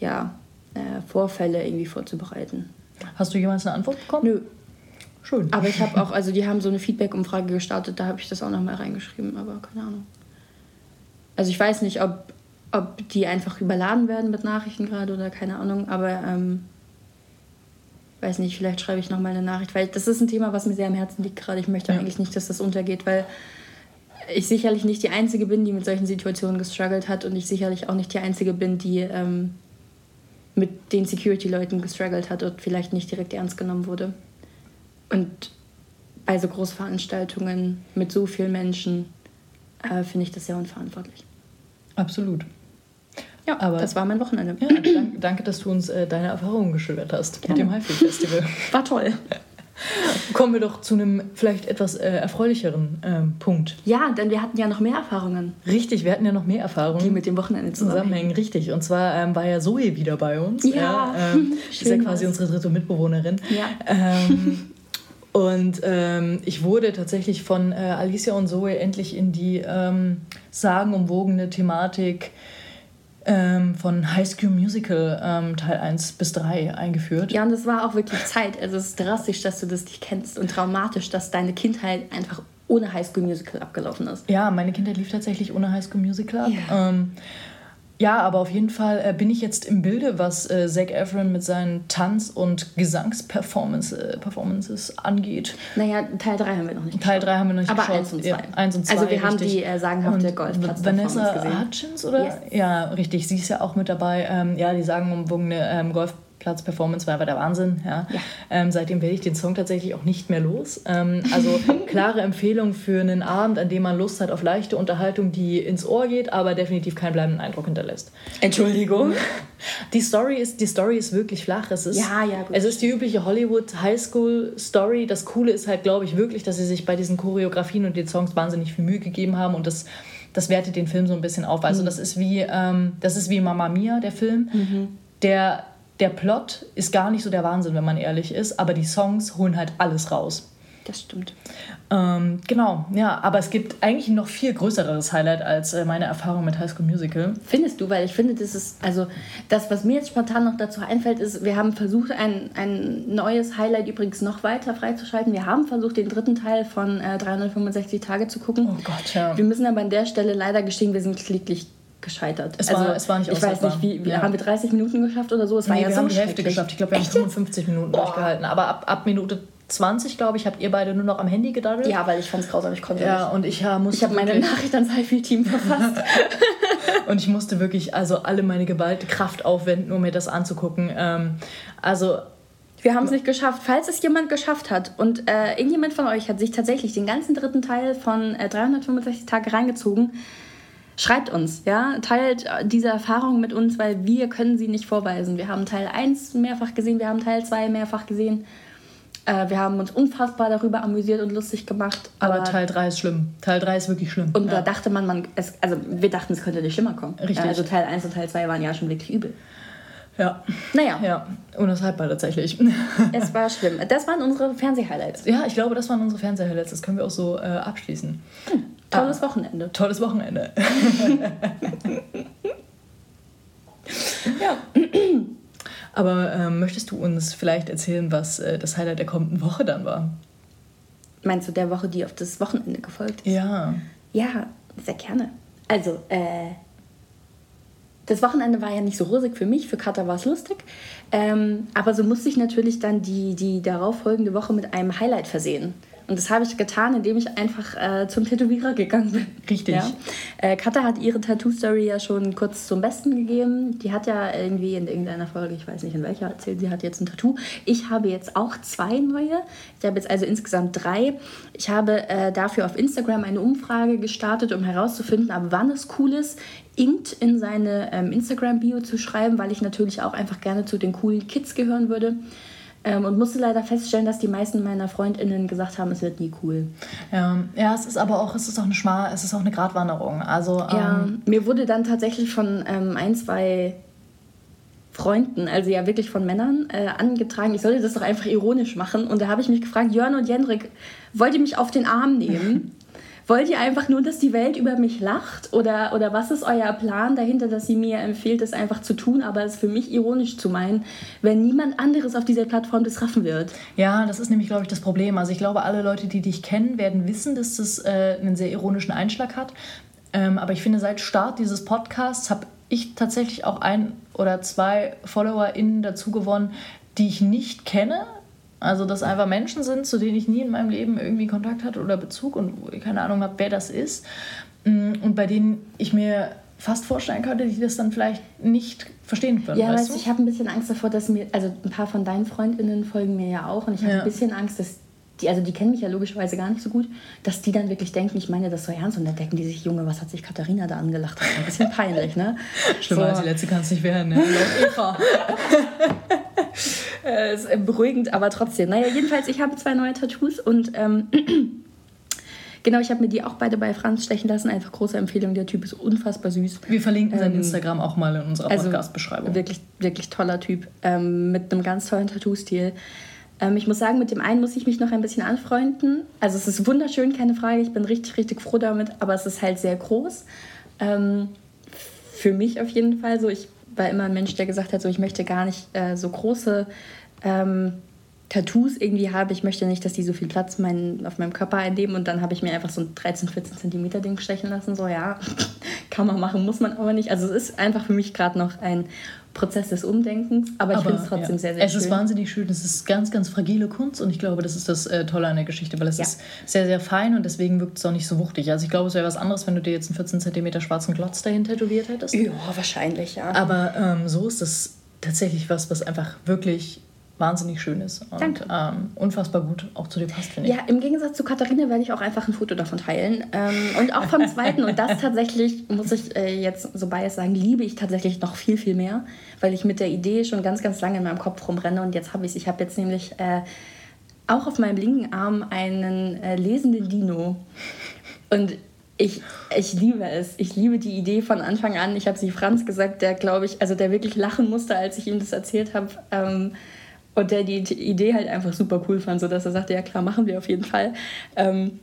ja, äh, Vorfälle irgendwie vorzubereiten. Hast du jemals eine Antwort bekommen? Nö. Schön. Aber ich habe auch, also die haben so eine Feedback-Umfrage gestartet, da habe ich das auch nochmal reingeschrieben, aber keine Ahnung. Also ich weiß nicht, ob, ob die einfach überladen werden mit Nachrichten gerade oder keine Ahnung, aber ähm, weiß nicht, vielleicht schreibe ich noch mal eine Nachricht, weil das ist ein Thema, was mir sehr am Herzen liegt gerade. Ich möchte ja. eigentlich nicht, dass das untergeht, weil ich sicherlich nicht die Einzige bin, die mit solchen Situationen gestruggelt hat und ich sicherlich auch nicht die Einzige bin, die ähm, mit den Security-Leuten gestruggelt hat und vielleicht nicht direkt ernst genommen wurde. Und bei so Großveranstaltungen mit so vielen Menschen äh, finde ich das sehr unverantwortlich. Absolut. Ja, aber das war mein Wochenende. Ja, danke, danke, dass du uns äh, deine Erfahrungen geschildert hast Gerne. mit dem Highfield Festival. War toll. Kommen wir doch zu einem vielleicht etwas äh, erfreulicheren ähm, Punkt. Ja, denn wir hatten ja noch mehr Erfahrungen. Richtig, wir hatten ja noch mehr Erfahrungen. Die mit dem Wochenende zusammenhängen. Richtig, und zwar ähm, war ja Zoe wieder bei uns. Ja, ja ähm, ist ja quasi unsere dritte Mitbewohnerin. Ja. Ähm, und ähm, ich wurde tatsächlich von äh, Alicia und Zoe endlich in die ähm, sagenumwogene Thematik ähm, von High School Musical ähm, Teil 1 bis 3 eingeführt. Ja, und es war auch wirklich Zeit. Also es ist drastisch, dass du das nicht kennst und traumatisch, dass deine Kindheit einfach ohne High School Musical abgelaufen ist. Ja, meine Kindheit lief tatsächlich ohne High School Musical ab. Yeah. Ähm, ja, aber auf jeden Fall äh, bin ich jetzt im Bilde, was äh, Zac Efron mit seinen Tanz- und Gesangsperformances äh, angeht. Naja, Teil 3 haben wir noch nicht Teil 3 haben wir noch nicht aber geschaut. 1 und 2. Ja, 1 und 2 also wir richtig. haben die äh, sagenhafte Golfplatz Vanessa Hutchins, oder? Yes. Ja, richtig. Sie ist ja auch mit dabei. Ähm, ja, die sagenumwogene ähm, Golf Platz-Performance war aber der Wahnsinn. Ja. ja. Ähm, seitdem werde ich den Song tatsächlich auch nicht mehr los. Ähm, also klare Empfehlung für einen Abend, an dem man Lust hat auf leichte Unterhaltung, die ins Ohr geht, aber definitiv keinen bleibenden Eindruck hinterlässt. Entschuldigung. Die Story ist, die Story ist wirklich flach. Es ist, ja, ja, gut. es ist die übliche Hollywood High School Story. Das Coole ist halt, glaube ich, wirklich, dass sie sich bei diesen Choreografien und den Songs wahnsinnig viel Mühe gegeben haben und das das wertet den Film so ein bisschen auf. Also mhm. das ist wie ähm, das ist wie Mamma Mia, der Film, mhm. der der Plot ist gar nicht so der Wahnsinn, wenn man ehrlich ist, aber die Songs holen halt alles raus. Das stimmt. Ähm, genau, ja, aber es gibt eigentlich ein noch viel größeres Highlight als äh, meine Erfahrung mit High School Musical. Findest du? Weil ich finde, das ist, also das, was mir jetzt spontan noch dazu einfällt, ist, wir haben versucht, ein, ein neues Highlight übrigens noch weiter freizuschalten. Wir haben versucht, den dritten Teil von äh, 365 Tage zu gucken. Oh Gott, ja. Wir müssen aber an der Stelle leider gestehen, wir sind kläglich gescheitert. Es war, also, es war nicht Ich weiß nicht, wie, ja. haben wir 30 Minuten geschafft oder so? Es war nee, ja wir so haben die Hälfte geschafft. Ich glaube, wir haben 55 Minuten Boah. durchgehalten. Aber ab, ab Minute 20, glaube ich, habt ihr beide nur noch am Handy gedaddelt. Ja, weil ich fand es grausam, ich konnte ja, nicht. Und ich, ja, ich habe meine Nachricht ans Highfield-Team verfasst. und ich musste wirklich also alle meine Gewalt, Kraft aufwenden, um mir das anzugucken. Ähm, also Wir haben es nicht geschafft. Falls es jemand geschafft hat und äh, irgendjemand von euch hat sich tatsächlich den ganzen dritten Teil von äh, 365 Tage reingezogen, schreibt uns, ja, teilt äh, diese Erfahrung mit uns, weil wir können sie nicht vorweisen. Wir haben Teil 1 mehrfach gesehen, wir haben Teil 2 mehrfach gesehen. Äh, wir haben uns unfassbar darüber amüsiert und lustig gemacht. Aber, aber Teil 3 ist schlimm. Teil 3 ist wirklich schlimm. Und ja. da dachte man, man es, also wir dachten, es könnte nicht schlimmer kommen. Richtig. also Teil 1 und Teil 2 waren ja schon wirklich übel. Ja. Naja. Ja, unaushaltbar tatsächlich. Es war schlimm. Das waren unsere Fernseh-Highlights. Ja, ich glaube, das waren unsere Fernseh-Highlights. Das können wir auch so äh, abschließen. Hm, tolles ah, Wochenende. Tolles Wochenende. ja. Aber ähm, möchtest du uns vielleicht erzählen, was äh, das Highlight der kommenden Woche dann war? Meinst du der Woche, die auf das Wochenende gefolgt ist? Ja. Ja, sehr gerne. Also, äh, das Wochenende war ja nicht so rosig für mich, für Katha war es lustig. Ähm, aber so musste ich natürlich dann die, die darauffolgende Woche mit einem Highlight versehen. Und das habe ich getan, indem ich einfach äh, zum Tätowierer gegangen bin. Richtig. Ja? Äh, Katha hat ihre Tattoo-Story ja schon kurz zum Besten gegeben. Die hat ja irgendwie in irgendeiner Folge, ich weiß nicht in welcher, erzählt, sie hat jetzt ein Tattoo. Ich habe jetzt auch zwei neue. Ich habe jetzt also insgesamt drei. Ich habe äh, dafür auf Instagram eine Umfrage gestartet, um herauszufinden, ab wann es cool ist, Inkt in seine ähm, Instagram-Bio zu schreiben, weil ich natürlich auch einfach gerne zu den coolen Kids gehören würde. Ähm, und musste leider feststellen, dass die meisten meiner FreundInnen gesagt haben, es wird nie cool. Ja, ja es ist aber auch, es ist auch eine Schmal, es ist auch eine Gratwanderung. Also, ja, ähm, mir wurde dann tatsächlich von ähm, ein, zwei Freunden, also ja wirklich von Männern, äh, angetragen, ich sollte das doch einfach ironisch machen. Und da habe ich mich gefragt, Jörn und Jendrik, wollt ihr mich auf den Arm nehmen? Wollt ihr einfach nur, dass die Welt über mich lacht? Oder, oder was ist euer Plan dahinter, dass sie mir empfiehlt, es einfach zu tun, aber es für mich ironisch zu meinen, wenn niemand anderes auf dieser Plattform das raffen wird? Ja, das ist nämlich, glaube ich, das Problem. Also ich glaube, alle Leute, die dich kennen, werden wissen, dass das äh, einen sehr ironischen Einschlag hat. Ähm, aber ich finde, seit Start dieses Podcasts habe ich tatsächlich auch ein oder zwei FollowerInnen dazu gewonnen, die ich nicht kenne, also, dass einfach Menschen sind, zu denen ich nie in meinem Leben irgendwie Kontakt hatte oder Bezug und keine Ahnung habe, wer das ist. Mm, und bei denen ich mir fast vorstellen könnte, die das dann vielleicht nicht verstehen können. Ja, weißt du? ich habe ein bisschen Angst davor, dass mir, also ein paar von deinen Freundinnen folgen mir ja auch und ich habe ja. ein bisschen Angst, dass die, also die kennen mich ja logischerweise gar nicht so gut, dass die dann wirklich denken, ich meine das so ernst und dann denken die sich, Junge, was hat sich Katharina da angelacht? Das ist ein bisschen peinlich, ne? Schlimmer so. als die letzte kann es nicht werden, ne? Eva. äh, ist beruhigend, aber trotzdem. Naja, jedenfalls, ich habe zwei neue Tattoos und ähm, Genau, ich habe mir die auch beide bei Franz stechen lassen. Einfach große Empfehlung. Der Typ ist unfassbar süß. Wir verlinken sein ähm, Instagram auch mal in unserer also Podcast-Beschreibung. Wirklich, wirklich toller Typ. Ähm, mit einem ganz tollen Tattoo-Stil. Ähm, ich muss sagen, mit dem einen muss ich mich noch ein bisschen anfreunden. Also es ist wunderschön, keine Frage. Ich bin richtig, richtig froh damit. Aber es ist halt sehr groß. Ähm, für mich auf jeden Fall so. Ich war immer ein Mensch, der gesagt hat, so ich möchte gar nicht äh, so große ähm, Tattoos irgendwie haben. Ich möchte nicht, dass die so viel Platz mein, auf meinem Körper einnehmen. Und dann habe ich mir einfach so ein 13, 14 Zentimeter Ding stechen lassen. So, ja, kann man machen, muss man aber nicht. Also es ist einfach für mich gerade noch ein Prozess des Umdenkens, aber ich finde es trotzdem ja. sehr, sehr es schön. Es ist wahnsinnig schön, es ist ganz, ganz fragile Kunst und ich glaube, das ist das äh, Tolle an der Geschichte, weil es ja. ist sehr, sehr fein und deswegen wirkt es auch nicht so wuchtig. Also ich glaube, es wäre was anderes, wenn du dir jetzt einen 14 cm schwarzen Glotz dahin tätowiert hättest. Ja, wahrscheinlich, ja. Aber ähm, so ist es tatsächlich was, was einfach wirklich wahnsinnig schön ist und ähm, unfassbar gut auch zu dir passt, finde ich. Ja, im Gegensatz zu Katharina werde ich auch einfach ein Foto davon teilen. Ähm, und auch vom zweiten. und das tatsächlich, muss ich äh, jetzt so bias sagen, liebe ich tatsächlich noch viel, viel mehr, weil ich mit der Idee schon ganz, ganz lange in meinem Kopf rumrenne. Und jetzt habe ich es. Ich habe jetzt nämlich äh, auch auf meinem linken Arm einen äh, lesenden Dino. Und ich, ich liebe es. Ich liebe die Idee von Anfang an. Ich habe sie Franz gesagt, der, glaube ich, also der wirklich lachen musste, als ich ihm das erzählt habe. Ähm, und der die Idee halt einfach super cool fand, sodass er sagte, ja klar, machen wir auf jeden Fall. Ähm,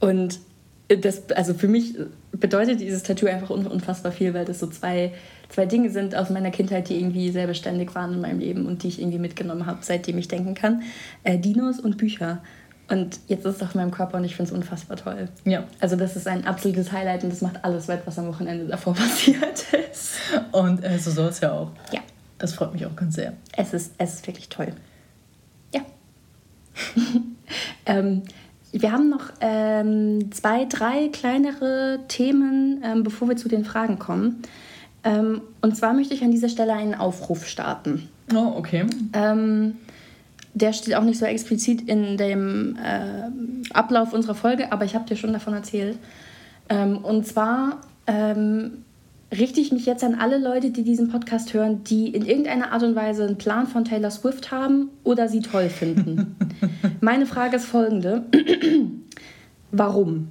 und das, also für mich bedeutet dieses Tattoo einfach unfassbar viel, weil das so zwei, zwei Dinge sind aus meiner Kindheit, die irgendwie sehr beständig waren in meinem Leben und die ich irgendwie mitgenommen habe, seitdem ich denken kann. Äh, Dinos und Bücher. Und jetzt ist es auf meinem Körper und ich finde es unfassbar toll. Ja. Also das ist ein absolutes Highlight und das macht alles wett, was am Wochenende davor passiert ist. Und äh, so soll es ja auch. Ja. Das freut mich auch ganz sehr. Es ist, es ist wirklich toll. Ja. ähm, wir haben noch ähm, zwei, drei kleinere Themen, ähm, bevor wir zu den Fragen kommen. Ähm, und zwar möchte ich an dieser Stelle einen Aufruf starten. Oh, okay. Ähm, der steht auch nicht so explizit in dem äh, Ablauf unserer Folge, aber ich habe dir schon davon erzählt. Ähm, und zwar ähm, richte ich mich jetzt an alle Leute, die diesen Podcast hören, die in irgendeiner Art und Weise einen Plan von Taylor Swift haben oder sie toll finden. Meine Frage ist folgende. Warum?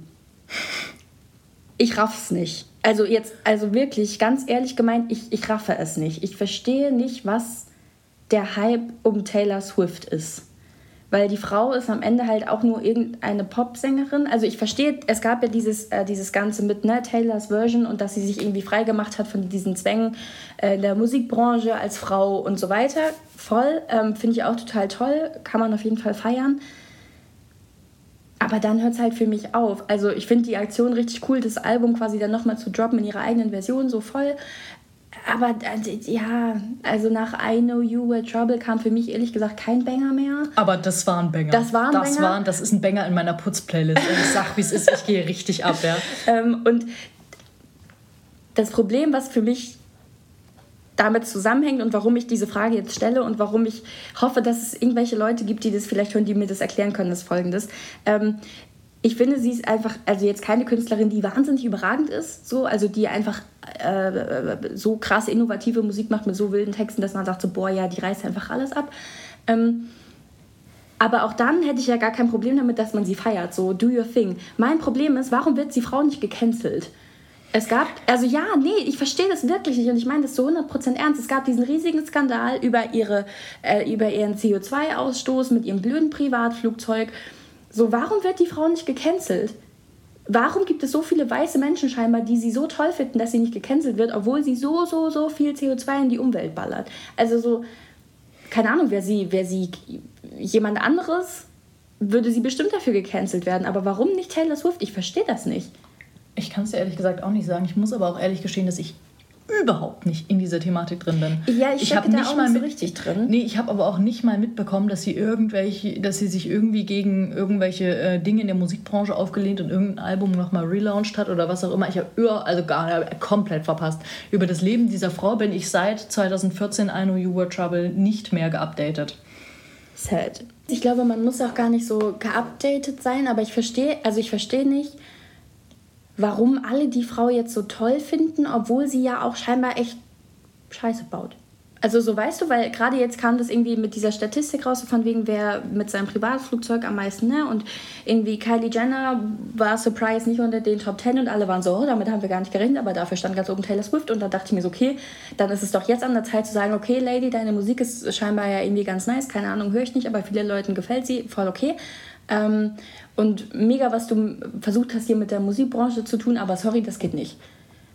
Ich raff's nicht. Also jetzt, also wirklich, ganz ehrlich gemeint, ich, ich raffe es nicht. Ich verstehe nicht, was der Hype um Taylor Swift ist. Weil die Frau ist am Ende halt auch nur irgendeine Popsängerin. Also ich verstehe, es gab ja dieses, äh, dieses Ganze mit ne, Taylors Version und dass sie sich irgendwie freigemacht hat von diesen Zwängen äh, in der Musikbranche als Frau und so weiter. Voll, ähm, finde ich auch total toll, kann man auf jeden Fall feiern. Aber dann hört es halt für mich auf. Also ich finde die Aktion richtig cool, das Album quasi dann nochmal zu droppen in ihrer eigenen Version, so voll. Aber äh, ja, also nach I Know You Were Trouble kam für mich ehrlich gesagt kein Banger mehr. Aber das war ein Banger. Das war ein das Banger. War, das ist ein Banger in meiner Putzplaylist. Und ich sag, wie es ist, ich gehe richtig ab, ja. ähm, und das Problem, was für mich damit zusammenhängt und warum ich diese Frage jetzt stelle und warum ich hoffe, dass es irgendwelche Leute gibt, die das vielleicht hören, die mir das erklären können, ist folgendes. Ähm, ich finde, sie ist einfach, also jetzt keine Künstlerin, die wahnsinnig überragend ist, so, also die einfach äh, so krass innovative Musik macht mit so wilden Texten, dass man sagt so, boah, ja, die reißt einfach alles ab. Ähm, aber auch dann hätte ich ja gar kein Problem damit, dass man sie feiert, so do your thing. Mein Problem ist, warum wird die Frau nicht gecancelt? Es gab, also ja, nee, ich verstehe das wirklich nicht und ich meine das so 100% ernst. Es gab diesen riesigen Skandal über, ihre, äh, über ihren CO2-Ausstoß mit ihrem blöden Privatflugzeug. So, warum wird die Frau nicht gecancelt? Warum gibt es so viele weiße Menschen scheinbar, die sie so toll finden, dass sie nicht gecancelt wird, obwohl sie so, so, so viel CO2 in die Umwelt ballert? Also so, keine Ahnung, wer sie, wer sie, jemand anderes würde sie bestimmt dafür gecancelt werden. Aber warum nicht Taylor Swift? Ich verstehe das nicht. Ich kann es dir ehrlich gesagt auch nicht sagen. Ich muss aber auch ehrlich gestehen, dass ich überhaupt nicht in dieser Thematik drin bin. Ja, ich, ich habe da auch mal nicht so mit, richtig drin. Nee, ich habe aber auch nicht mal mitbekommen, dass sie irgendwelche, dass sie sich irgendwie gegen irgendwelche äh, Dinge in der Musikbranche aufgelehnt und irgendein Album nochmal relaunched hat oder was auch immer. Ich habe also gar komplett verpasst. Über das Leben dieser Frau bin ich seit 2014 I Know You Were Trouble nicht mehr geupdatet. Sad. Ich glaube, man muss auch gar nicht so geupdatet sein, aber ich verstehe, also ich verstehe nicht, warum alle die Frau jetzt so toll finden, obwohl sie ja auch scheinbar echt Scheiße baut. Also so weißt du, weil gerade jetzt kam das irgendwie mit dieser Statistik raus, von wegen wer mit seinem Privatflugzeug am meisten, ne? Und irgendwie Kylie Jenner war Surprise nicht unter den Top 10 und alle waren so, oh, damit haben wir gar nicht gerechnet, aber dafür stand ganz oben Taylor Swift und da dachte ich mir so, okay, dann ist es doch jetzt an der Zeit zu sagen, okay, Lady, deine Musik ist scheinbar ja irgendwie ganz nice, keine Ahnung, höre ich nicht, aber vielen Leuten gefällt sie, voll okay. Ähm, und mega, was du versucht hast hier mit der Musikbranche zu tun, aber sorry, das geht nicht.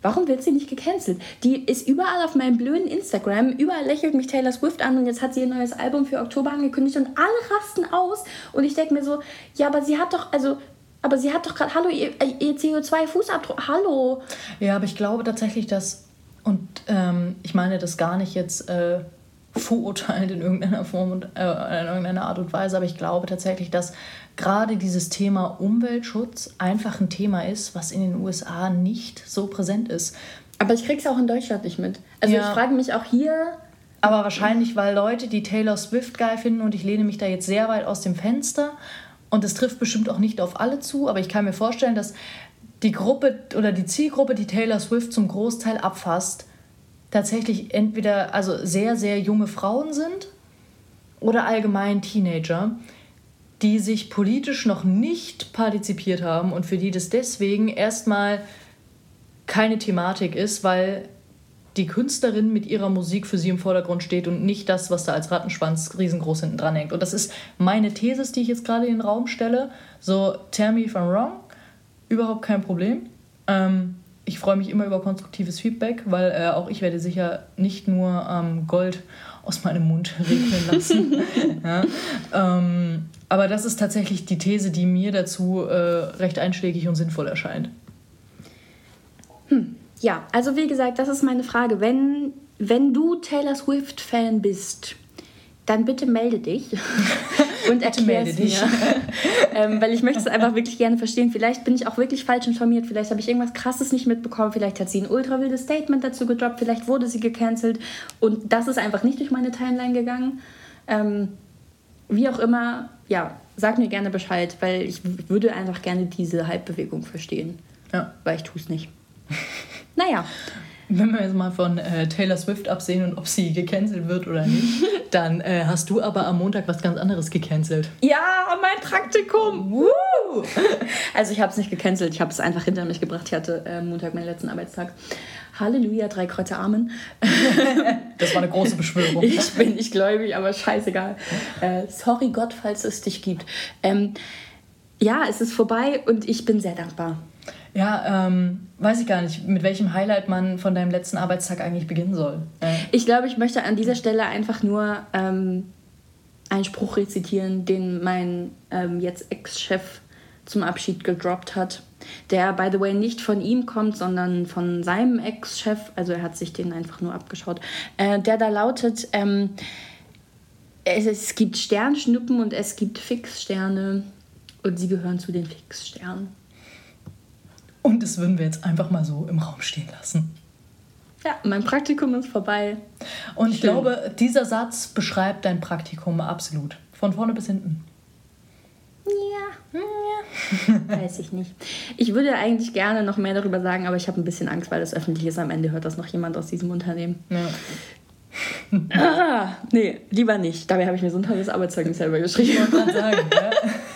Warum wird sie nicht gecancelt? Die ist überall auf meinem blöden Instagram, überall lächelt mich Taylor Swift an und jetzt hat sie ihr neues Album für Oktober angekündigt und alle rasten aus und ich denke mir so, ja, aber sie hat doch, also, aber sie hat doch gerade, hallo, ihr, ihr CO2-Fußabdruck, hallo. Ja, aber ich glaube tatsächlich, dass, und ähm, ich meine das gar nicht jetzt äh, verurteilend in irgendeiner Form und äh, in irgendeiner Art und Weise, aber ich glaube tatsächlich, dass gerade dieses Thema Umweltschutz einfach ein Thema ist, was in den USA nicht so präsent ist. Aber ich krieg's auch in Deutschland nicht mit. Also Ja. ich frage mich auch hier, Aber wahrscheinlich, weil Leute, die Taylor Swift geil finden, und ich lehne mich da jetzt sehr weit aus dem Fenster, und es trifft bestimmt auch nicht auf alle zu, aber ich kann mir vorstellen, dass die Gruppe oder die Zielgruppe, die Taylor Swift zum Großteil abfasst, tatsächlich entweder also sehr, sehr junge Frauen sind oder allgemein Teenager, die sich politisch noch nicht partizipiert haben und für die das deswegen erstmal keine Thematik ist, weil die Künstlerin mit ihrer Musik für sie im Vordergrund steht und nicht das, was da als Rattenschwanz riesengroß hinten dran hängt. Und das ist meine These, die ich jetzt gerade in den Raum stelle. So, tell me if I'm wrong. Überhaupt kein Problem. Ähm, ich freue mich immer über konstruktives Feedback, weil äh, auch ich werde sicher nicht nur ähm, Gold aus meinem Mund regnen lassen. ja. ähm, aber das ist tatsächlich die These, die mir dazu äh, recht einschlägig und sinnvoll erscheint. ja, also wie gesagt, das ist meine Frage. Wenn, wenn du Taylor Swift-Fan bist, dann bitte melde dich und erklär es mir. ähm, weil ich möchte es einfach wirklich gerne verstehen. Vielleicht bin ich auch wirklich falsch informiert. Vielleicht habe ich irgendwas Krasses nicht mitbekommen. Vielleicht hat sie ein ultra wildes Statement dazu gedroppt. Vielleicht wurde sie gecancelt. Und das ist einfach nicht durch meine Timeline gegangen. Ähm, wie auch immer, ja, sag mir gerne Bescheid, weil ich würde einfach gerne diese Halbbewegung verstehen. Ja. Weil ich tue es nicht. naja. Wenn wir jetzt mal von äh, Taylor Swift absehen und ob sie gecancelt wird oder nicht, dann äh, hast du aber am Montag was ganz anderes gecancelt. Ja, mein Praktikum! Woo! Also ich habe es nicht gecancelt, ich habe es einfach hinter mich gebracht. Ich hatte äh, Montag meinen letzten Arbeitstag. Halleluja, drei Kreuze Amen. das war eine große Beschwörung. Ich bin nicht gläubig, aber scheißegal. Äh, sorry Gott, falls es dich gibt. Ähm, ja, es ist vorbei und ich bin sehr dankbar. Ja, ähm, weiß ich gar nicht, mit welchem Highlight man von deinem letzten Arbeitstag eigentlich beginnen soll. Äh. Ich glaube, ich möchte an dieser Stelle einfach nur ähm, einen Spruch rezitieren, den mein ähm, jetzt Ex-Chef zum Abschied gedroppt hat. Der, by the way, nicht von ihm kommt, sondern von seinem Ex-Chef. Also er hat sich den einfach nur abgeschaut. Äh, der da lautet, ähm, es, es gibt Sternschnuppen und es gibt Fixsterne. Und sie gehören zu den Fixsternen. Und das würden wir jetzt einfach mal so im Raum stehen lassen. Ja, mein Praktikum ist vorbei. Und ich Schön. glaube, dieser Satz beschreibt dein Praktikum absolut. Von vorne bis hinten. Ja. ja. Weiß ich nicht. Ich würde eigentlich gerne noch mehr darüber sagen, aber ich habe ein bisschen Angst, weil das öffentlich ist. Am Ende hört das noch jemand aus diesem Unternehmen. Ja. ah, nee, lieber nicht. Dabei habe ich mir so ein tolles Arbeitszeugnis selber geschrieben. Ich wollte sagen, ja.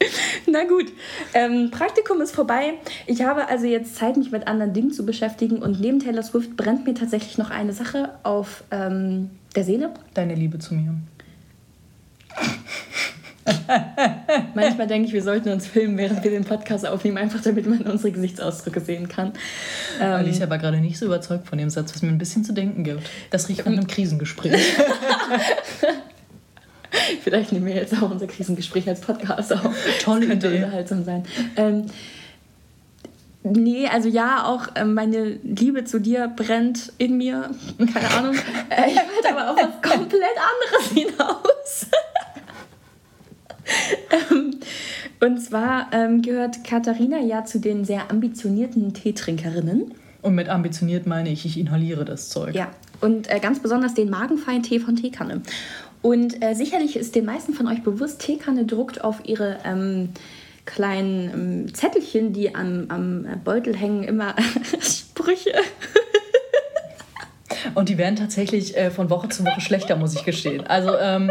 Na gut, ähm, Praktikum ist vorbei. Ich habe also jetzt Zeit, mich mit anderen Dingen zu beschäftigen und neben Taylor Swift brennt mir tatsächlich noch eine Sache auf ähm, der Seele. Deine Liebe zu mir. Manchmal denke ich, wir sollten uns filmen, während wir den Podcast aufnehmen, einfach damit man unsere Gesichtsausdrücke sehen kann. Ähm, Alicia war gerade nicht so überzeugt von dem Satz, was mir ein bisschen zu denken gibt. Das riecht nach einem Krisengespräch. Vielleicht nehmen wir jetzt auch unser Krisengespräch als Podcast auf. Tolle das könnte Idee. unterhaltsam sein. Ähm, nee, also ja, auch ähm, meine Liebe zu dir brennt in mir. Keine Ahnung. Äh, ich wollte aber auf was komplett anderes hinaus. ähm, und zwar ähm, gehört Katharina ja zu den sehr ambitionierten Teetrinkerinnen. Und mit ambitioniert meine ich, ich inhaliere das Zeug. Ja, und äh, ganz besonders den magenfeinen Tee von Teekanne. Und äh, sicherlich ist den meisten von euch bewusst, Teekanne druckt auf ihre ähm, kleinen ähm, Zettelchen, die am, am Beutel hängen, immer Sprüche. Und die werden tatsächlich äh, von Woche zu Woche schlechter, muss ich gestehen. Also ähm,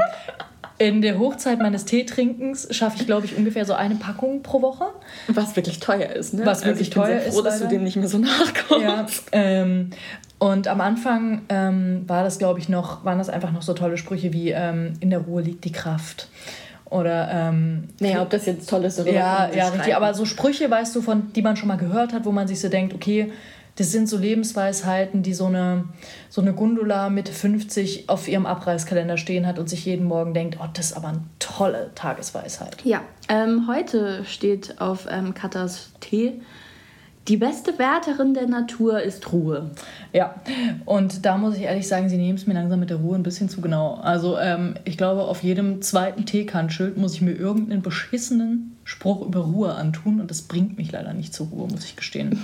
in der Hochzeit meines Teetrinkens schaffe ich, glaube ich, ungefähr so eine Packung pro Woche. Was wirklich teuer ist, ne? Was wirklich also ich bin teuer sehr froh, ist. dass du dem nicht mehr so nachkommst. Ja, ähm, und am Anfang ähm, war das, glaube ich, noch, waren das einfach noch so tolle Sprüche wie ähm, in der Ruhe liegt die Kraft. Oder ähm, naja, ob das jetzt toll ist oder Ja, ja, richtig. Aber so Sprüche, weißt du, von die man schon mal gehört hat, wo man sich so denkt, okay, das sind so Lebensweisheiten, die so eine, so eine Gundula Mitte 50 auf ihrem Abreißkalender stehen hat und sich jeden Morgen denkt, oh, das ist aber eine tolle Tagesweisheit. Ja, ähm, heute steht auf ähm, Katas Tee die beste Wärterin der Natur ist Ruhe. Ja, und da muss ich ehrlich sagen, sie nehmen es mir langsam mit der Ruhe ein bisschen zu genau. Also ähm, ich glaube, auf jedem zweiten Teekannschild muss ich mir irgendeinen beschissenen Spruch über Ruhe antun und das bringt mich leider nicht zur Ruhe, muss ich gestehen.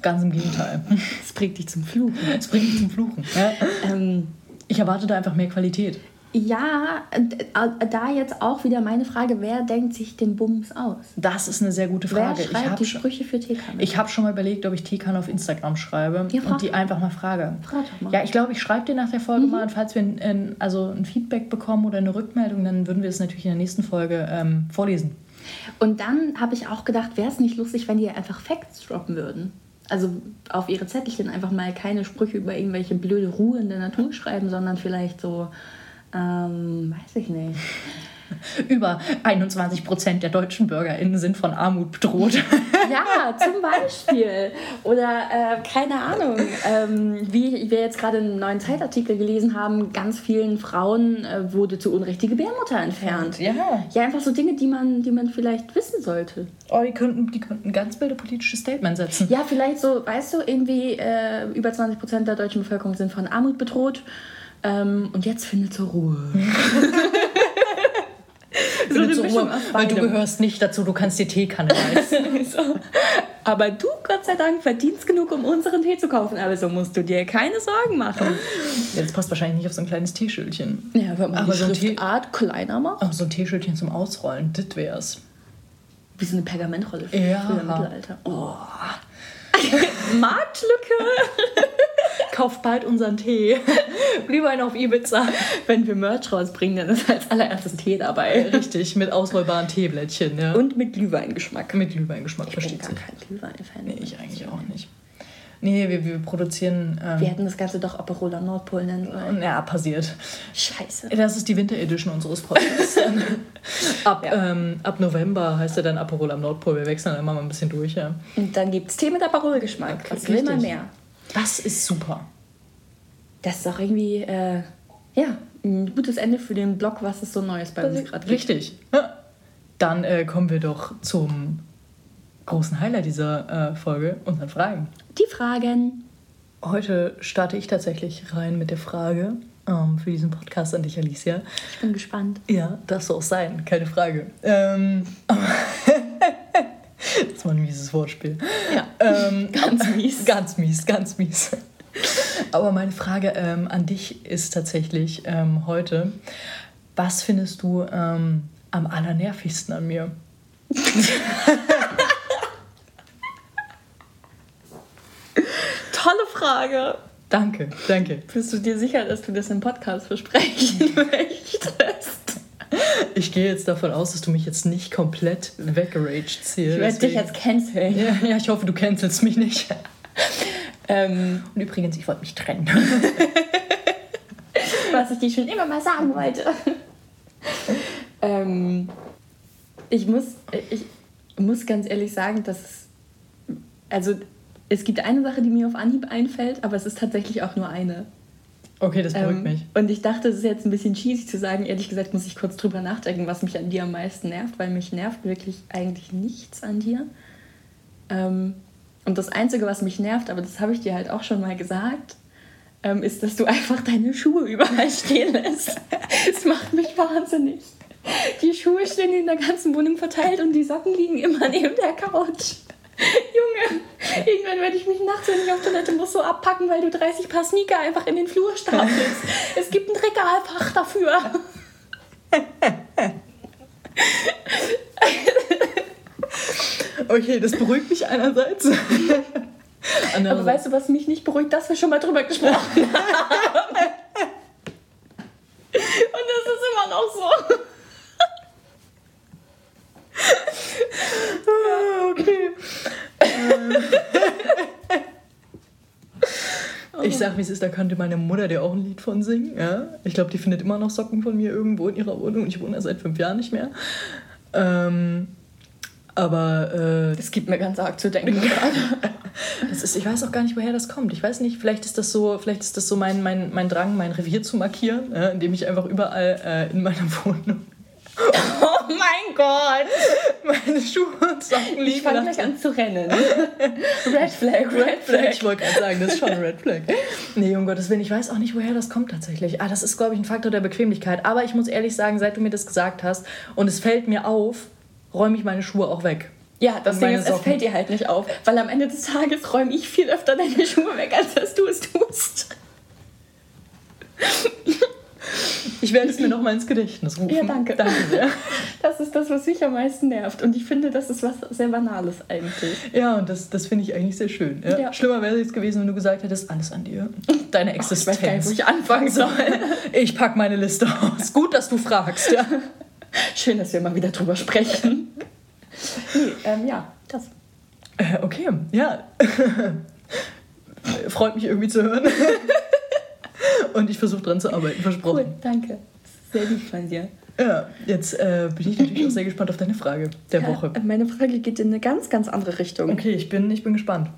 Ganz im Gegenteil. Es bringt dich zum Fluchen. Es bringt dich zum Fluchen. Ja. Ähm, ich erwarte da einfach mehr Qualität. Ja, äh, da jetzt auch wieder meine Frage, wer denkt sich den Bums aus? Das ist eine sehr gute Frage. Wer schreibt ich die Sprüche für Teekanne? Ich habe schon mal überlegt, ob ich Teekanne auf Instagram schreibe ja, und die einfach mal frage. Frag doch mal. Ja, ich glaube, ich schreibe dir nach der Folge mhm. mal und falls wir ein, ein, also ein Feedback bekommen oder eine Rückmeldung, dann würden wir es natürlich in der nächsten Folge ähm, vorlesen. Und dann habe ich auch gedacht, wäre es nicht lustig, wenn die einfach Facts droppen würden? Also auf ihre Zettelchen einfach mal keine Sprüche über irgendwelche blöde Ruhe in der Natur schreiben, sondern vielleicht so ähm, weiß ich nicht. Über 21 Prozent der deutschen BürgerInnen sind von Armut bedroht. Ja, zum Beispiel. Oder äh, keine Ahnung, ähm, wie wir jetzt gerade einen neuen Zeitartikel gelesen haben, ganz vielen Frauen äh, wurde zu Unrecht die Gebärmutter entfernt. Ja. Ja, einfach so Dinge, die man, die man vielleicht wissen sollte. Oh, die könnten, die könnten ganz wilde politische Statement setzen. Ja, vielleicht so, weißt du, irgendwie äh, über 20 Prozent der deutschen Bevölkerung sind von Armut bedroht. Ähm, und jetzt findet zur Ruhe. so eine zur Ruhe, weil du gehörst nicht dazu, du kannst die Teekanne leisten. so. Aber du, Gott sei Dank, verdienst genug, um unseren Tee zu kaufen. Aber so musst du dir keine Sorgen machen. Ja, das passt wahrscheinlich nicht auf so ein kleines Teeschildchen. Ja, wenn man Aber die so Schriftart kleiner macht. Oh, so ein Teeschildchen zum Ausrollen, das wär's. Wie so eine Pergamentrolle für Ja. früher Mittelalter. Oh. Marktlücke! Kauft bald unseren Tee. Glühwein auf Ibiza. Wenn wir Merch rausbringen, dann ist als allererstes Tee dabei. Richtig, mit ausrollbaren Teeblättchen, ja. Und mit Glühweingeschmack. mit Glühweingeschmack, Ich bin versteht gar kein Glühwein-Fan. Nee, ich eigentlich auch nicht. Nee, wir, wir produzieren. Wir Ähm, hätten das Ganze doch Aperola Nordpol nennen sollen. ja, passiert. Scheiße. Das ist die Winter Edition unseres Podcasts. ab, Ja. ähm, ab November heißt er dann Aperol am Nordpol. Wir wechseln dann immer mal ein bisschen durch, ja. Und dann gibt es Tee mit Aperol-Geschmack. Was will man mehr? Das ist super. Das ist doch irgendwie, äh, ja, ein gutes Ende für den Blog, was es so Neues bei uns gerade gibt. Richtig. Ja. Dann äh, kommen wir doch zum großen Highlight dieser äh, Folge, unseren Fragen. Die Fragen. Heute starte ich tatsächlich rein mit der Frage ähm, für diesen Podcast an dich, Alicia. Ich bin gespannt. Ja, das soll auch sein, keine Frage. Ähm, das war ein mieses Wortspiel. Ja. Ähm, Ganz mies. Ganz mies, ganz mies. Aber meine Frage ähm, an dich ist tatsächlich ähm, heute, was findest du ähm, am allernervigsten an mir? Tolle Frage. Danke, danke. Bist du dir sicher, dass du das im Podcast besprechen möchtest? Ich gehe jetzt davon aus, dass du mich jetzt nicht komplett weggeraged ziehst. Ich werde dich jetzt canceln. Ja, ja, ich hoffe, du cancelst mich nicht. Ähm, Und übrigens, ich wollte mich trennen. was ich dir schon immer mal sagen wollte. ähm, ich, muss, ich muss ganz ehrlich sagen, dass also es gibt eine Sache, die mir auf Anhieb einfällt, aber es ist tatsächlich auch nur eine. Okay, das beruhigt Ähm, mich. Und ich dachte, es ist jetzt ein bisschen cheesy zu sagen. Ehrlich gesagt muss ich kurz drüber nachdenken, was mich an dir am meisten nervt, weil mich nervt wirklich eigentlich nichts an dir. Ähm, und das Einzige, was mich nervt, aber das habe ich dir halt auch schon mal gesagt, ähm, ist, dass du einfach deine Schuhe überall stehen lässt. Es macht mich wahnsinnig. Die Schuhe stehen in der ganzen Wohnung verteilt und die Socken liegen immer neben der Couch. Junge, irgendwann werde ich mich nachts, wenn ich auf Toilette muss, so abpacken, weil du 30 Paar Sneaker einfach in den Flur stapelst. es gibt ein Regalfach dafür. Okay, das beruhigt mich einerseits. Aber weißt du, was mich nicht beruhigt, dass wir schon mal drüber gesprochen haben? Und das ist immer noch so. Ah, okay. Ich sag, wie es ist, da könnte meine Mutter dir auch ein Lied von singen. Ja? Ich glaube, die findet immer noch Socken von mir irgendwo in ihrer Wohnung ich wohne da seit fünf Jahren nicht mehr. Ähm, aber äh, Das gibt mir ganz arg zu denken gerade. das ist, ich weiß auch gar nicht, woher das kommt. Ich weiß nicht, vielleicht ist das so, vielleicht ist das so mein, mein, mein Drang, mein Revier zu markieren, ja, indem ich einfach überall äh, in meiner Wohnung Oh mein Gott! meine Schuhe und Socken Ich liegen fange lasse. gleich an zu rennen. Red Flag, Red Flag. Ich wollte gerade sagen, das ist schon ein Red Flag. Nee, um Gottes Willen, ich weiß auch nicht, woher das kommt tatsächlich. Ah, das ist, glaube ich, ein Faktor der Bequemlichkeit. Aber ich muss ehrlich sagen, seit du mir das gesagt hast und es fällt mir auf, räume ich meine Schuhe auch weg. Ja, das Ding ist, es fällt dir halt nicht auf. Weil am Ende des Tages räume ich viel öfter deine Schuhe weg, als dass du es tust. Ich werde es mir noch mal ins Gedächtnis rufen. Ja, danke. Danke sehr. Das ist das, was mich am meisten nervt. Und ich finde, das ist was sehr Banales eigentlich. Ja, und das, das finde ich eigentlich sehr schön. Ja? Ja. Schlimmer wäre es jetzt gewesen, wenn du gesagt hättest, alles an dir. Deine Ich weiß gar nicht, wo Existenz. ich anfangen soll. Ich pack meine Liste aus. Gut, dass du fragst. Ja. Schön, dass wir mal wieder drüber sprechen. Nee, ähm, ja, das. Äh, okay, ja. Freut mich irgendwie zu hören. Und ich versuche dran zu arbeiten, versprochen. Cool, danke. Sehr lieb von dir. Ja, jetzt äh, bin ich natürlich auch sehr gespannt auf deine Frage der Woche. Ja, meine Frage geht in eine ganz, ganz andere Richtung. Okay, ich bin, ich bin gespannt.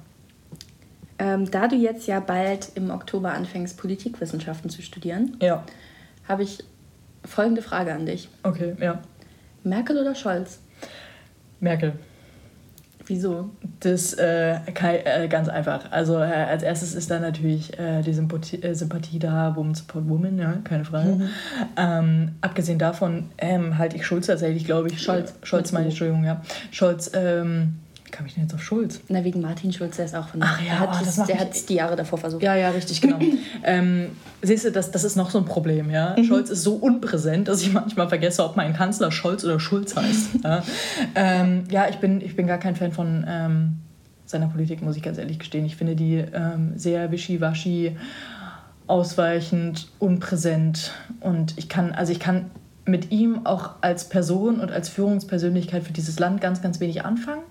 Ähm, da du jetzt ja bald im Oktober anfängst, Politikwissenschaften zu studieren, Ja, habe ich folgende Frage an dich. okay, ja. Merkel oder Scholz? Merkel. Wieso? Das äh, äh, ganz einfach. Also äh, als erstes ist da natürlich äh, die Sympathie, äh, Sympathie da, Woman Support Woman, ja, keine Frage. Mhm. Ähm, abgesehen davon ähm, halte ich Schulz tatsächlich, glaube ich. Scholz. Scholz meine Entschuldigung, ja. Scholz, ähm, kam ich denn jetzt auf Schulz? Na, wegen Martin Schulz, der ist auch von. Ach ja, der hat oh, das, der hat die Jahre davor versucht. Ja, ja, richtig, genau. ähm, siehst du, das, das ist noch so ein Problem, ja. Mhm. Scholz ist so unpräsent, dass ich manchmal vergesse, ob mein Kanzler Scholz oder Schulz heißt. ja. Ähm, ja, ich bin, ich bin gar kein Fan von ähm, seiner Politik, muss ich ganz ehrlich gestehen. Ich finde die ähm, sehr wischiwaschi, ausweichend, unpräsent. Und ich kann, also ich kann mit ihm auch als Person und als Führungspersönlichkeit für dieses Land ganz, ganz wenig anfangen.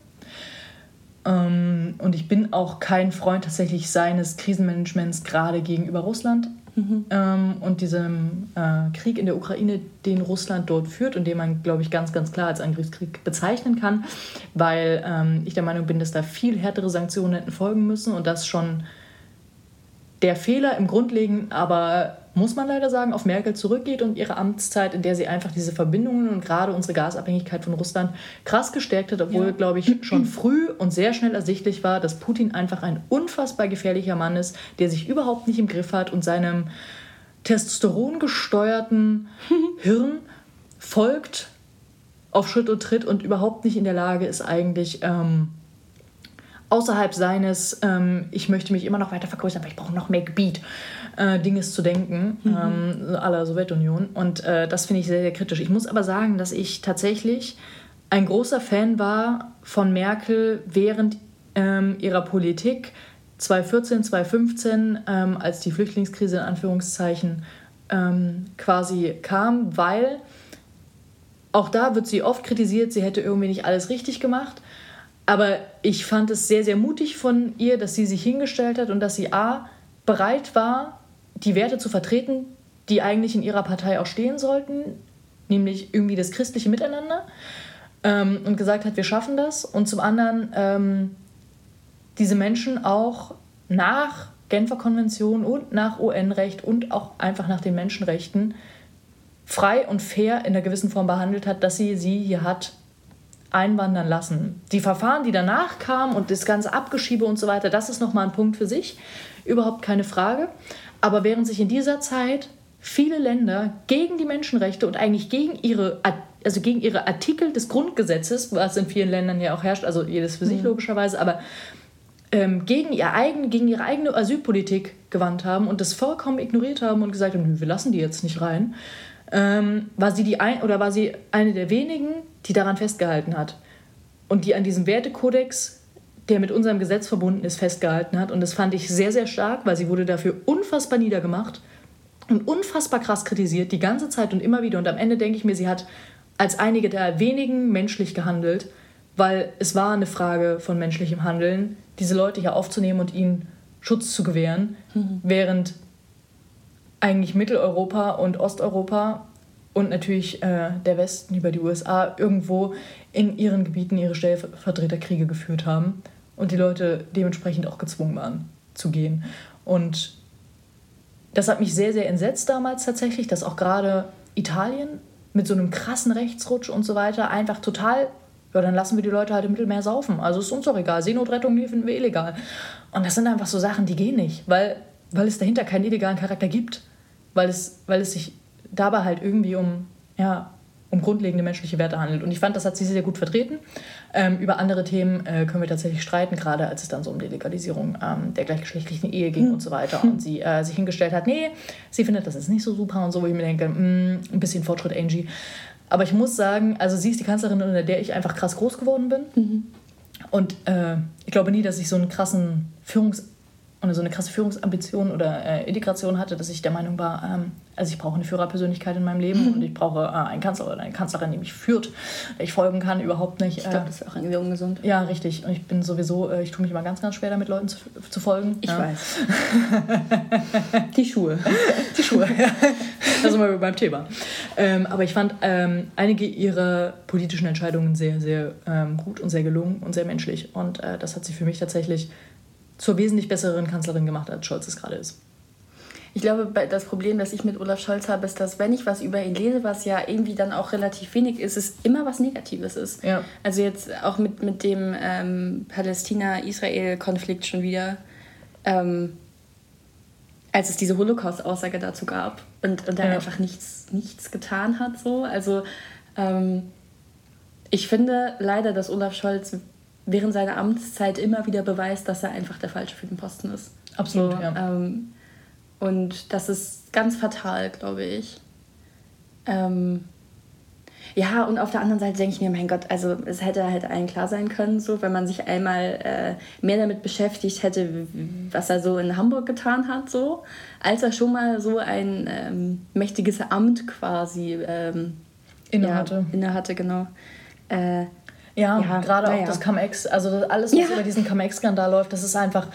Ähm, und ich bin auch kein Freund tatsächlich seines Krisenmanagements gerade gegenüber Russland mhm. ähm, und diesem äh, Krieg in der Ukraine, den Russland dort führt und den man, glaube ich, ganz, ganz klar als Angriffskrieg bezeichnen kann, weil ähm, ich der Meinung bin, dass da viel härtere Sanktionen hätten folgen müssen und das schon der Fehler im Grundlegenden aber muss man leider sagen, auf Merkel zurückgeht und ihre Amtszeit, in der sie einfach diese Verbindungen und gerade unsere Gasabhängigkeit von Russland krass gestärkt hat, obwohl, ja. glaube ich, schon früh und sehr schnell ersichtlich war, dass Putin einfach ein unfassbar gefährlicher Mann ist, der sich überhaupt nicht im Griff hat und seinem testosterongesteuerten Hirn folgt auf Schritt und Tritt und überhaupt nicht in der Lage ist, eigentlich ähm, außerhalb seines, ähm, ich möchte mich immer noch weiter vergrößern, weil ich brauche noch mehr Gebiet, äh, Dinges zu denken, mhm. ähm, aller Sowjetunion. Und äh, das finde ich sehr, sehr kritisch. Ich muss aber sagen, dass ich tatsächlich ein großer Fan war von Merkel während ähm, ihrer Politik 2014, 2015, ähm, als die Flüchtlingskrise in Anführungszeichen ähm, quasi kam, weil auch da wird sie oft kritisiert, sie hätte irgendwie nicht alles richtig gemacht. Aber ich fand es sehr, sehr mutig von ihr, dass sie sich hingestellt hat und dass sie A, bereit war, die Werte zu vertreten, die eigentlich in ihrer Partei auch stehen sollten, nämlich irgendwie das christliche Miteinander, ähm, und gesagt hat, wir schaffen das. Und zum anderen ähm, diese Menschen auch nach Genfer Konvention und nach UN-Recht und auch einfach nach den Menschenrechten frei und fair in einer gewissen Form behandelt hat, dass sie sie hier hat einwandern lassen. Die Verfahren, die danach kamen und das ganze Abgeschiebe und so weiter, das ist nochmal ein Punkt für sich, überhaupt keine Frage. Aber während sich in dieser Zeit viele Länder gegen die Menschenrechte und eigentlich gegen ihre, also gegen ihre Artikel des Grundgesetzes, was in vielen Ländern ja auch herrscht, also jedes für sich mhm. logischerweise, aber ähm, gegen, ihr eigen, gegen ihre eigene Asylpolitik gewandt haben und das vollkommen ignoriert haben und gesagt haben, wir lassen die jetzt nicht rein, ähm, war sie die ein, oder war sie eine der wenigen, die daran festgehalten hat und die an diesem Wertekodex, der mit unserem Gesetz verbunden ist, festgehalten hat. Und das fand ich sehr, sehr stark, weil sie wurde dafür unfassbar niedergemacht und unfassbar krass kritisiert, die ganze Zeit und immer wieder. Und am Ende denke ich mir, sie hat als einige der wenigen menschlich gehandelt, weil es war eine Frage von menschlichem Handeln, diese Leute hier aufzunehmen und ihnen Schutz zu gewähren, mhm. während eigentlich Mitteleuropa und Osteuropa und natürlich äh, der Westen über die USA irgendwo in ihren Gebieten ihre Stellvertreterkriege geführt haben und die Leute dementsprechend auch gezwungen waren zu gehen. Und das hat mich sehr, sehr entsetzt damals tatsächlich, dass auch gerade Italien mit so einem krassen Rechtsrutsch und so weiter einfach total, ja, dann lassen wir die Leute halt im Mittelmeer saufen. Also ist uns doch egal. Seenotrettung finden wir illegal. Und das sind einfach so Sachen, die gehen nicht, weil, weil es dahinter keinen illegalen Charakter gibt. Weil es, weil es sich dabei halt irgendwie um, ja, um grundlegende menschliche Werte handelt. Und ich fand, das hat sie sehr gut vertreten. Ähm, über andere Themen äh, können wir tatsächlich streiten, gerade als es dann so um die Legalisierung ähm, der gleichgeschlechtlichen Ehe ging hm. und so weiter. Und sie äh, sich hingestellt hat, nee, sie findet das ist nicht so super und so, wo ich mir denke, mh, mm, ein bisschen Fortschritt, Angie. Aber ich muss sagen, also sie ist die Kanzlerin, unter der ich einfach krass groß geworden bin. Mhm. Und äh, ich glaube nie, dass ich so einen krassen Führungs- und so eine krasse Führungsambition oder äh, Integration hatte, dass ich der Meinung war, ähm, also ich brauche eine Führerpersönlichkeit in meinem Leben und ich brauche äh, einen Kanzler oder eine Kanzlerin, die mich führt, der ich folgen kann, überhaupt nicht. Ich glaube, das ist auch irgendwie ungesund. Ja, richtig. Und ich bin sowieso, äh, ich tue mich immer ganz, ganz schwer damit, Leuten zu, zu folgen. Ich ja. weiß. Die Schuhe. Die Schuhe, ja. Da sind wir beim Thema. Ähm, aber ich fand ähm, einige ihrer politischen Entscheidungen sehr, sehr ähm, gut und sehr gelungen und sehr menschlich. Und äh, das hat sie für mich tatsächlich zur wesentlich besseren Kanzlerin gemacht, als Scholz es gerade ist. Ich glaube, das Problem, das ich mit Olaf Scholz habe, ist, dass wenn ich was über ihn lese, was ja irgendwie dann auch relativ wenig ist, es immer was Negatives ist. Ja. Also jetzt auch mit, mit dem ähm, Palästina-Israel-Konflikt schon wieder, ähm, als es diese Holocaust-Aussage dazu gab und, und er ja. einfach nichts, nichts getan hat. So. Also ähm, ich finde leider, dass Olaf Scholz während seiner Amtszeit immer wieder beweist, dass er einfach der Falsche für den Posten ist. Absolut, so, ja. Ähm, und das ist ganz fatal, glaube ich. Ähm, ja, und auf der anderen Seite denke ich mir, mein Gott, also es hätte halt allen klar sein können, so, wenn man sich einmal äh, mehr damit beschäftigt hätte, was er so in Hamburg getan hat, so, als er schon mal so ein ähm, mächtiges Amt quasi ähm, innehatte. Ja, innehatte, genau. Äh, ja, ja, gerade auch ja. das Cum-Ex, also alles, was ja. über diesen Cum-Ex-Skandal läuft, das ist einfach,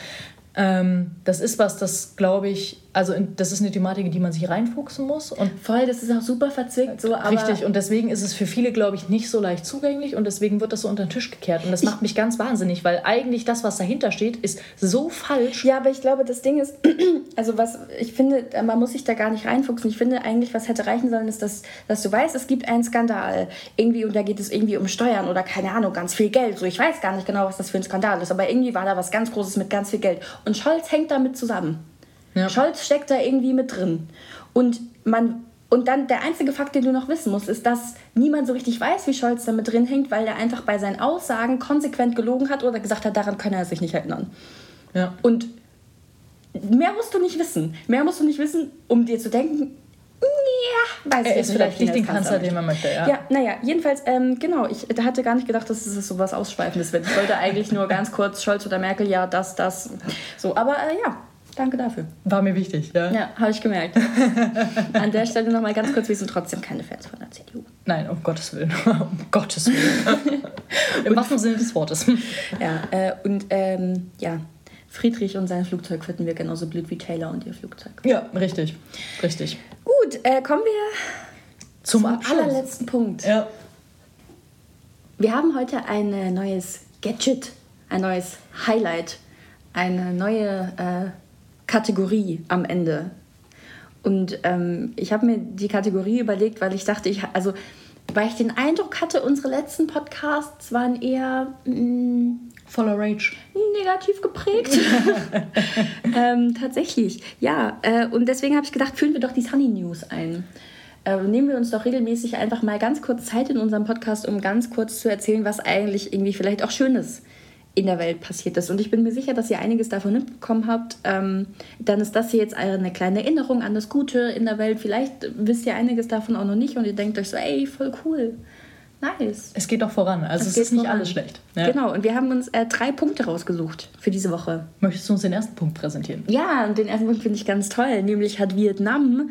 ähm, das ist was, das glaube ich, also in, das ist eine Thematik, in die man sich reinfuchsen muss. Und Voll, das ist auch super verzwickt. So, richtig, und deswegen ist es für viele, glaube ich, nicht so leicht zugänglich und deswegen wird das so unter den Tisch gekehrt. Und das ich macht mich ganz wahnsinnig, weil eigentlich das, was dahinter steht, ist so falsch. Ja, aber ich glaube, das Ding ist, also was ich finde, man muss sich da gar nicht reinfuchsen. Ich finde eigentlich, was hätte reichen sollen, ist, dass, dass du weißt, es gibt einen Skandal. Irgendwie, und da geht es irgendwie um Steuern oder keine Ahnung, ganz viel Geld. So, ich weiß gar nicht genau, was das für ein Skandal ist, aber irgendwie war da was ganz Großes mit ganz viel Geld. Und Scholz hängt damit zusammen. Ja. Scholz steckt da irgendwie mit drin. Und man und dann der einzige Fakt, den du noch wissen musst, ist, dass niemand so richtig weiß, wie Scholz da mit drin hängt, weil er einfach bei seinen Aussagen konsequent gelogen hat oder gesagt hat, daran kann er sich nicht erinnern. Ja. Und mehr musst du nicht wissen. Mehr musst du nicht wissen, um dir zu denken, ja, weiß er ich ist vielleicht nicht den Kanzler, den man möchte, ja. Ja, naja, jedenfalls, ähm, genau, ich hatte gar nicht gedacht, dass es so was Ausschweifendes wird. Ich wollte eigentlich nur ganz kurz Scholz oder Merkel, ja, das, das, so, aber äh, ja, Danke dafür. War mir wichtig, ja. Ja, habe ich gemerkt. An der Stelle nochmal ganz kurz, wir sind trotzdem keine Fans von der CDU. Nein, um Gottes Willen. um Gottes Willen. Im wahrsten Sinne des Wortes. Ja, äh, und ähm, ja, Friedrich und sein Flugzeug finden wir genauso blöd wie Taylor und ihr Flugzeug. Ja, richtig. Richtig. Gut, äh, kommen wir zum, zum allerletzten Punkt. Ja. Wir haben heute ein äh, neues Gadget, ein neues Highlight, eine neue äh, Kategorie am Ende. Und ähm, ich habe mir die Kategorie überlegt, weil ich dachte, ich, also weil ich den Eindruck hatte, unsere letzten Podcasts waren eher mh, mm, voller Rage. Negativ geprägt. ähm, tatsächlich, ja. Äh, und deswegen habe ich gedacht, führen wir doch die Sunny News ein. Äh, nehmen wir uns doch regelmäßig einfach mal ganz kurz Zeit in unserem Podcast, um ganz kurz zu erzählen, was eigentlich irgendwie vielleicht auch Schönes ist in der Welt passiert ist. Und ich bin mir sicher, dass ihr einiges davon mitbekommen habt. Ähm, dann ist das hier jetzt eine kleine Erinnerung an das Gute in der Welt. Vielleicht wisst ihr einiges davon auch noch nicht und ihr denkt euch so, ey, voll cool. Nice. Es geht doch voran. Also es, es ist nicht voran. alles schlecht. Ja. Genau, und wir haben uns äh, drei Punkte rausgesucht für diese Woche. Möchtest du uns den ersten Punkt präsentieren? Ja, und den ersten Punkt finde ich ganz toll. Nämlich hat Vietnam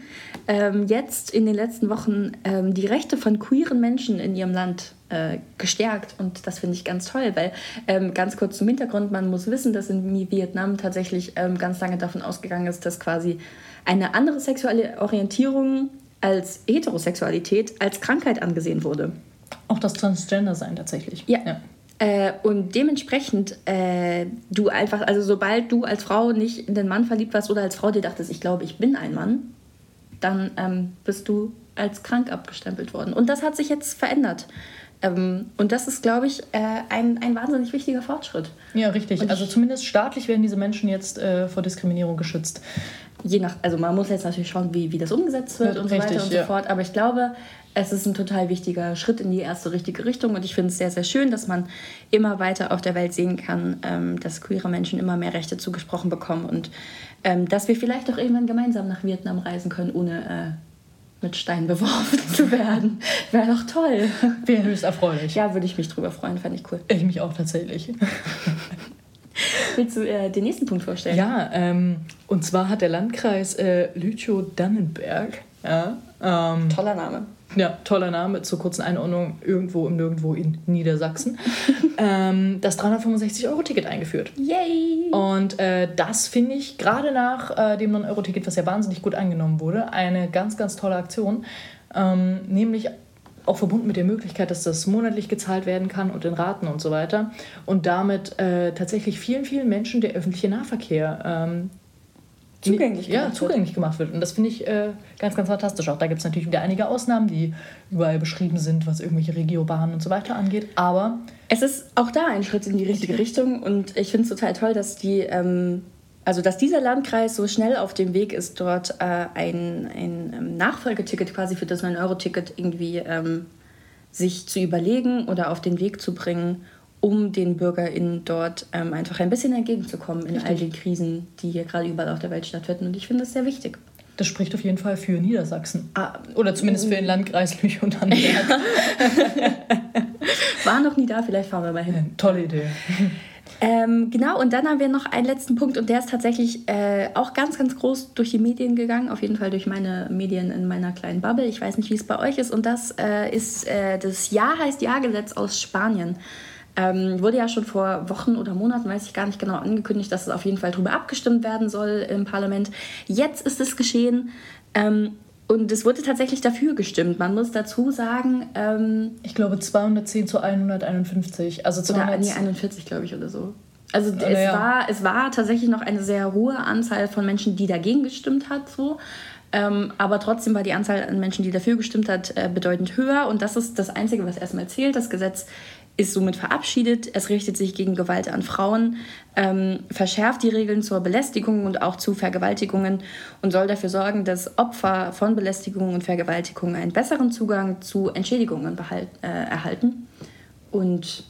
ähm, jetzt in den letzten Wochen ähm, die Rechte von queeren Menschen in ihrem Land äh, gestärkt. Und das finde ich ganz toll, weil ähm, ganz kurz zum Hintergrund, man muss wissen, dass in Vietnam tatsächlich ähm, ganz lange davon ausgegangen ist, dass quasi eine andere sexuelle Orientierung als Heterosexualität als Krankheit angesehen wurde. Auch das Transgender sein tatsächlich. Ja. ja. Äh, und dementsprechend, äh, du einfach, also sobald du als Frau nicht in den Mann verliebt warst oder als Frau dir dachtest, ich glaube, ich bin ein Mann, dann ähm, bist du als krank abgestempelt worden. Und das hat sich jetzt verändert. Ähm, und das ist, glaube ich, äh, ein, ein wahnsinnig wichtiger Fortschritt. Ja, richtig. also zumindest staatlich werden diese Menschen jetzt äh, vor Diskriminierung geschützt. Je nach, also man muss jetzt natürlich schauen, wie, wie das umgesetzt wird ja, und richtig, so weiter und ja. so fort. Aber ich glaube, es ist ein total wichtiger Schritt in die erste richtige Richtung und ich finde es sehr, sehr schön, dass man immer weiter auf der Welt sehen kann, ähm, dass queere Menschen immer mehr Rechte zugesprochen bekommen und ähm, dass wir vielleicht auch irgendwann gemeinsam nach Vietnam reisen können, ohne äh, mit Steinen beworfen zu werden. Wäre doch toll. Wäre höchst erfreulich. Ja, würde ich mich drüber freuen, fände ich cool. Ich mich auch tatsächlich. Willst du äh, den nächsten Punkt vorstellen? Ja, ähm, und zwar hat der Landkreis äh, Lüchow-Dannenberg. Ja, ähm, Toller Name ja, toller Name, zur kurzen Einordnung, irgendwo im Nirgendwo in Niedersachsen, ähm, das 365-Euro-Ticket eingeführt. Yay! Und äh, das finde ich gerade nach äh, dem 9-Euro-Ticket, was ja wahnsinnig gut angenommen wurde, eine ganz, ganz tolle Aktion. Ähm, nämlich auch verbunden mit der Möglichkeit, dass das monatlich gezahlt werden kann und in Raten und so weiter. Und damit äh, tatsächlich vielen, vielen Menschen der öffentliche Nahverkehr ähm, zugänglich gemacht ja, zugänglich gemacht wird. Und das finde ich äh, ganz, ganz fantastisch. Auch da gibt es natürlich wieder einige Ausnahmen, die überall beschrieben sind, was irgendwelche Regiobahnen und so weiter angeht. Aber es ist auch da ein Schritt in die richtige Richtung und ich finde es total toll, dass die ähm, also dass dieser Landkreis so schnell auf dem Weg ist, dort äh, ein, ein ähm, Nachfolgeticket quasi für das 9-Euro-Ticket irgendwie ähm, sich zu überlegen oder auf den Weg zu bringen, um den BürgerInnen dort ähm, einfach ein bisschen entgegenzukommen in Richtig. all den Krisen, die hier gerade überall auf der Welt stattfinden. Und ich finde das sehr wichtig. Das spricht auf jeden Fall für Niedersachsen. Ah, oder zumindest für den Landkreis Lüch und Anberg. Ja. War noch nie da, vielleicht fahren wir mal hin. Tolle Idee. Ähm, genau, und dann haben wir noch einen letzten Punkt und der ist tatsächlich äh, auch ganz, ganz groß durch die Medien gegangen, auf jeden Fall durch meine Medien in meiner kleinen Bubble. Ich weiß nicht, wie es bei euch ist. Und das äh, ist äh, das Ja heißt Ja-Gesetz aus Spanien. Ähm, wurde ja schon vor Wochen oder Monaten, weiß ich gar nicht genau, angekündigt, dass es auf jeden Fall darüber abgestimmt werden soll im Parlament. Jetzt ist es geschehen. Ähm, und es wurde tatsächlich dafür gestimmt. Man muss dazu sagen. Ähm, ich glaube 210 zu 151. Also 200 oder nee, 41, glaube ich, oder so. Also es, ja. war, es war tatsächlich noch eine sehr hohe Anzahl von Menschen, die dagegen gestimmt hat. So. Ähm, aber trotzdem war die Anzahl an Menschen, die dafür gestimmt hat, äh, bedeutend höher. Und das ist das Einzige, was erstmal zählt. Das Gesetz ist somit verabschiedet. Es richtet sich gegen Gewalt an Frauen, ähm, verschärft die Regeln zur Belästigung und auch zu Vergewaltigungen und soll dafür sorgen, dass Opfer von Belästigungen und Vergewaltigungen einen besseren Zugang zu Entschädigungen behalt, äh, erhalten. Und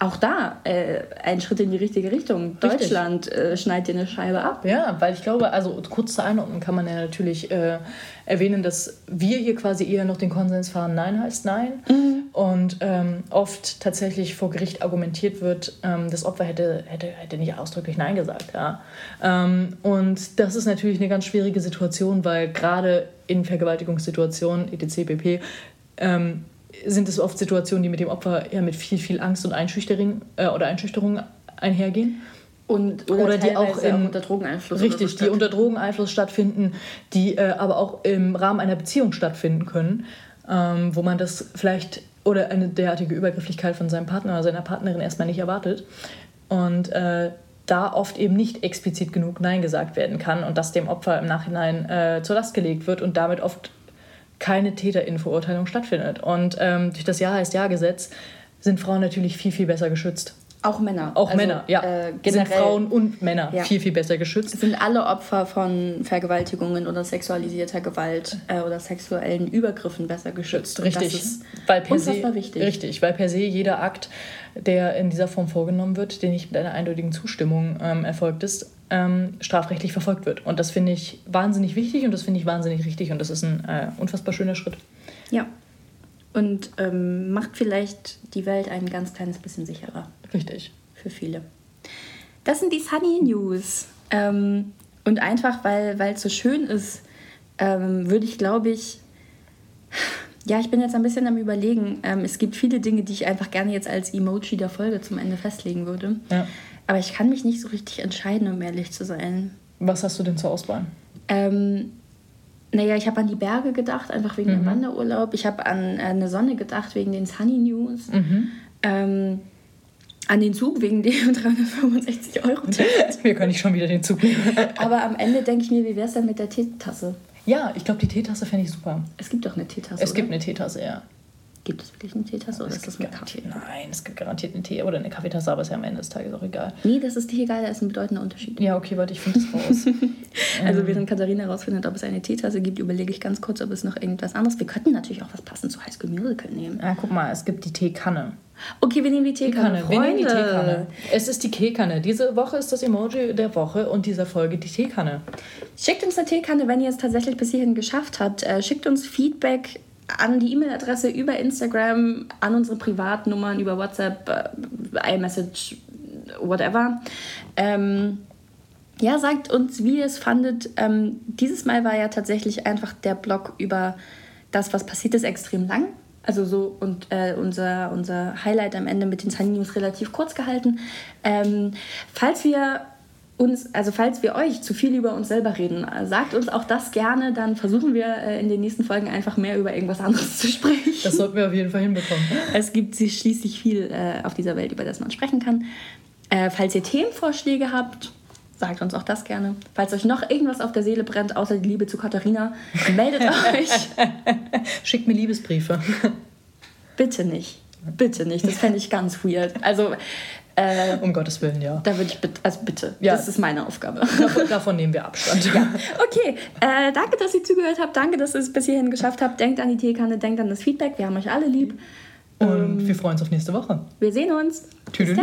auch da äh, ein Schritt in die richtige Richtung. Richtig. Deutschland äh, schneidet dir eine Scheibe ab. Ja, weil ich glaube, also kurz zur Einordnung kann man ja natürlich äh, erwähnen, dass wir hier quasi eher noch den Konsens fahren, Nein heißt Nein. Mhm. Und ähm, oft tatsächlich vor Gericht argumentiert wird, ähm, das Opfer hätte, hätte, hätte nicht ausdrücklich Nein gesagt. Ja. Ähm, und das ist natürlich eine ganz schwierige Situation, weil gerade in Vergewaltigungssituationen, etc. pp., ähm, sind es oft Situationen, die mit dem Opfer eher mit viel, viel Angst und Einschüchterung, äh, oder Einschüchterung einhergehen. Und, oder, oder die auch, in, auch, unter Drogeneinfluss richtig, so die unter Drogeneinfluss stattfinden, die äh, aber auch im Rahmen einer Beziehung stattfinden können, ähm, wo man das vielleicht oder eine derartige Übergrifflichkeit von seinem Partner oder seiner Partnerin erstmal nicht erwartet und äh, da oft eben nicht explizit genug Nein gesagt werden kann und das dem Opfer im Nachhinein äh, zur Last gelegt wird und damit oft keine Täterinnenverurteilung stattfindet. Und ähm, durch das Ja heißt Ja-Gesetz sind Frauen natürlich viel, viel besser geschützt. Auch Männer. Auch also, Männer, ja. Äh, sind Frauen und Männer ja. viel, viel besser geschützt. Sind alle Opfer von Vergewaltigungen oder sexualisierter Gewalt äh, oder sexuellen Übergriffen besser geschützt. Richtig. das ist weil per se, wichtig. Richtig, weil per se jeder Akt, der in dieser Form vorgenommen wird, der nicht mit einer eindeutigen Zustimmung ähm, erfolgt ist, ähm, strafrechtlich verfolgt wird. Und das finde ich wahnsinnig wichtig und das finde ich wahnsinnig richtig und das ist ein äh, unfassbar schöner Schritt. Ja. Und ähm, macht vielleicht die Welt ein ganz kleines bisschen sicherer. Richtig. Für viele. Das sind die Sunny News. Ähm, und einfach, weil es so schön ist, ähm, würde ich, glaube ich, ja, ich bin jetzt ein bisschen am Überlegen. Ähm, es gibt viele Dinge, die ich einfach gerne jetzt als Emoji der Folge zum Ende festlegen würde. Ja. Aber ich kann mich nicht so richtig entscheiden, um ehrlich zu sein. Was hast du denn zur Auswahl? Ähm, naja, ich habe an die Berge gedacht, einfach wegen mhm. dem Wanderurlaub. Ich habe an äh, eine Sonne gedacht, wegen den Sunny News. Mhm. Ähm, an den Zug wegen dem 365 Euro Ticket. Wir können nicht schon wieder den Zug nehmen. Aber am Ende denke ich mir, wie wäre es denn mit der Teetasse? Ja, ich glaube, die Teetasse fände ich super. Es gibt doch eine Teetasse. Es oder? gibt eine Teetasse, ja. Gibt es wirklich eine Teetasse oder ist das mit Kaffee? Nein, es gibt garantiert eine Tee oder eine Kaffeetasse, aber ist ja am Ende des Tages auch egal. Nee, das ist dir egal, da ist ein bedeutender Unterschied. Ja, okay, warte, ich finde das raus. also, während Katharina herausfindet, ob es eine Teetasse gibt, überlege ich ganz kurz, ob es noch irgendwas anderes Wir könnten natürlich auch was passend zu High School Musical nehmen. Ja, guck mal, es gibt die Teekanne. Okay, wir nehmen die Teekanne. Wir nehmen die Teekanne. Es ist die Teekanne. Diese Woche ist das Emoji der Woche und dieser Folge die Teekanne. Schickt uns eine Teekanne, wenn ihr es tatsächlich bis hierhin geschafft habt. Äh, schickt uns Feedback an die E-Mail-Adresse über Instagram, an unsere Privatnummern, über WhatsApp, äh, iMessage, whatever. Ähm, ja, sagt uns, wie ihr es fandet. Ähm, dieses Mal war ja tatsächlich einfach der Blog über das, was passiert ist, extrem lang. Also so und äh, unser, unser Highlight am Ende mit den Sunny News relativ kurz gehalten. Ähm, falls wir uns, also falls wir euch zu viel über uns selber reden, sagt uns auch das gerne, dann versuchen wir äh, in den nächsten Folgen einfach mehr über irgendwas anderes zu sprechen. Das sollten wir auf jeden Fall hinbekommen. Es gibt schließlich viel äh, auf dieser Welt, über das man sprechen kann. Äh, falls ihr Themenvorschläge habt, sagt uns auch das gerne. Falls euch noch irgendwas auf der Seele brennt, außer die Liebe zu Katharina, meldet euch. Schickt mir Liebesbriefe. Bitte nicht. Bitte nicht. Das fände ich ganz weird. Also, äh, Um Gottes Willen, ja. da würde ich bitte, also bitte, Ja. das ist meine Aufgabe. Davon, davon nehmen wir Abstand. Okay, äh, danke, dass ihr zugehört habt. Danke, dass ihr es bis hierhin geschafft habt. Denkt an die Teekanne, denkt an das Feedback. Wir haben euch alle lieb. Und wir freuen uns auf nächste Woche. Wir sehen uns. Dann.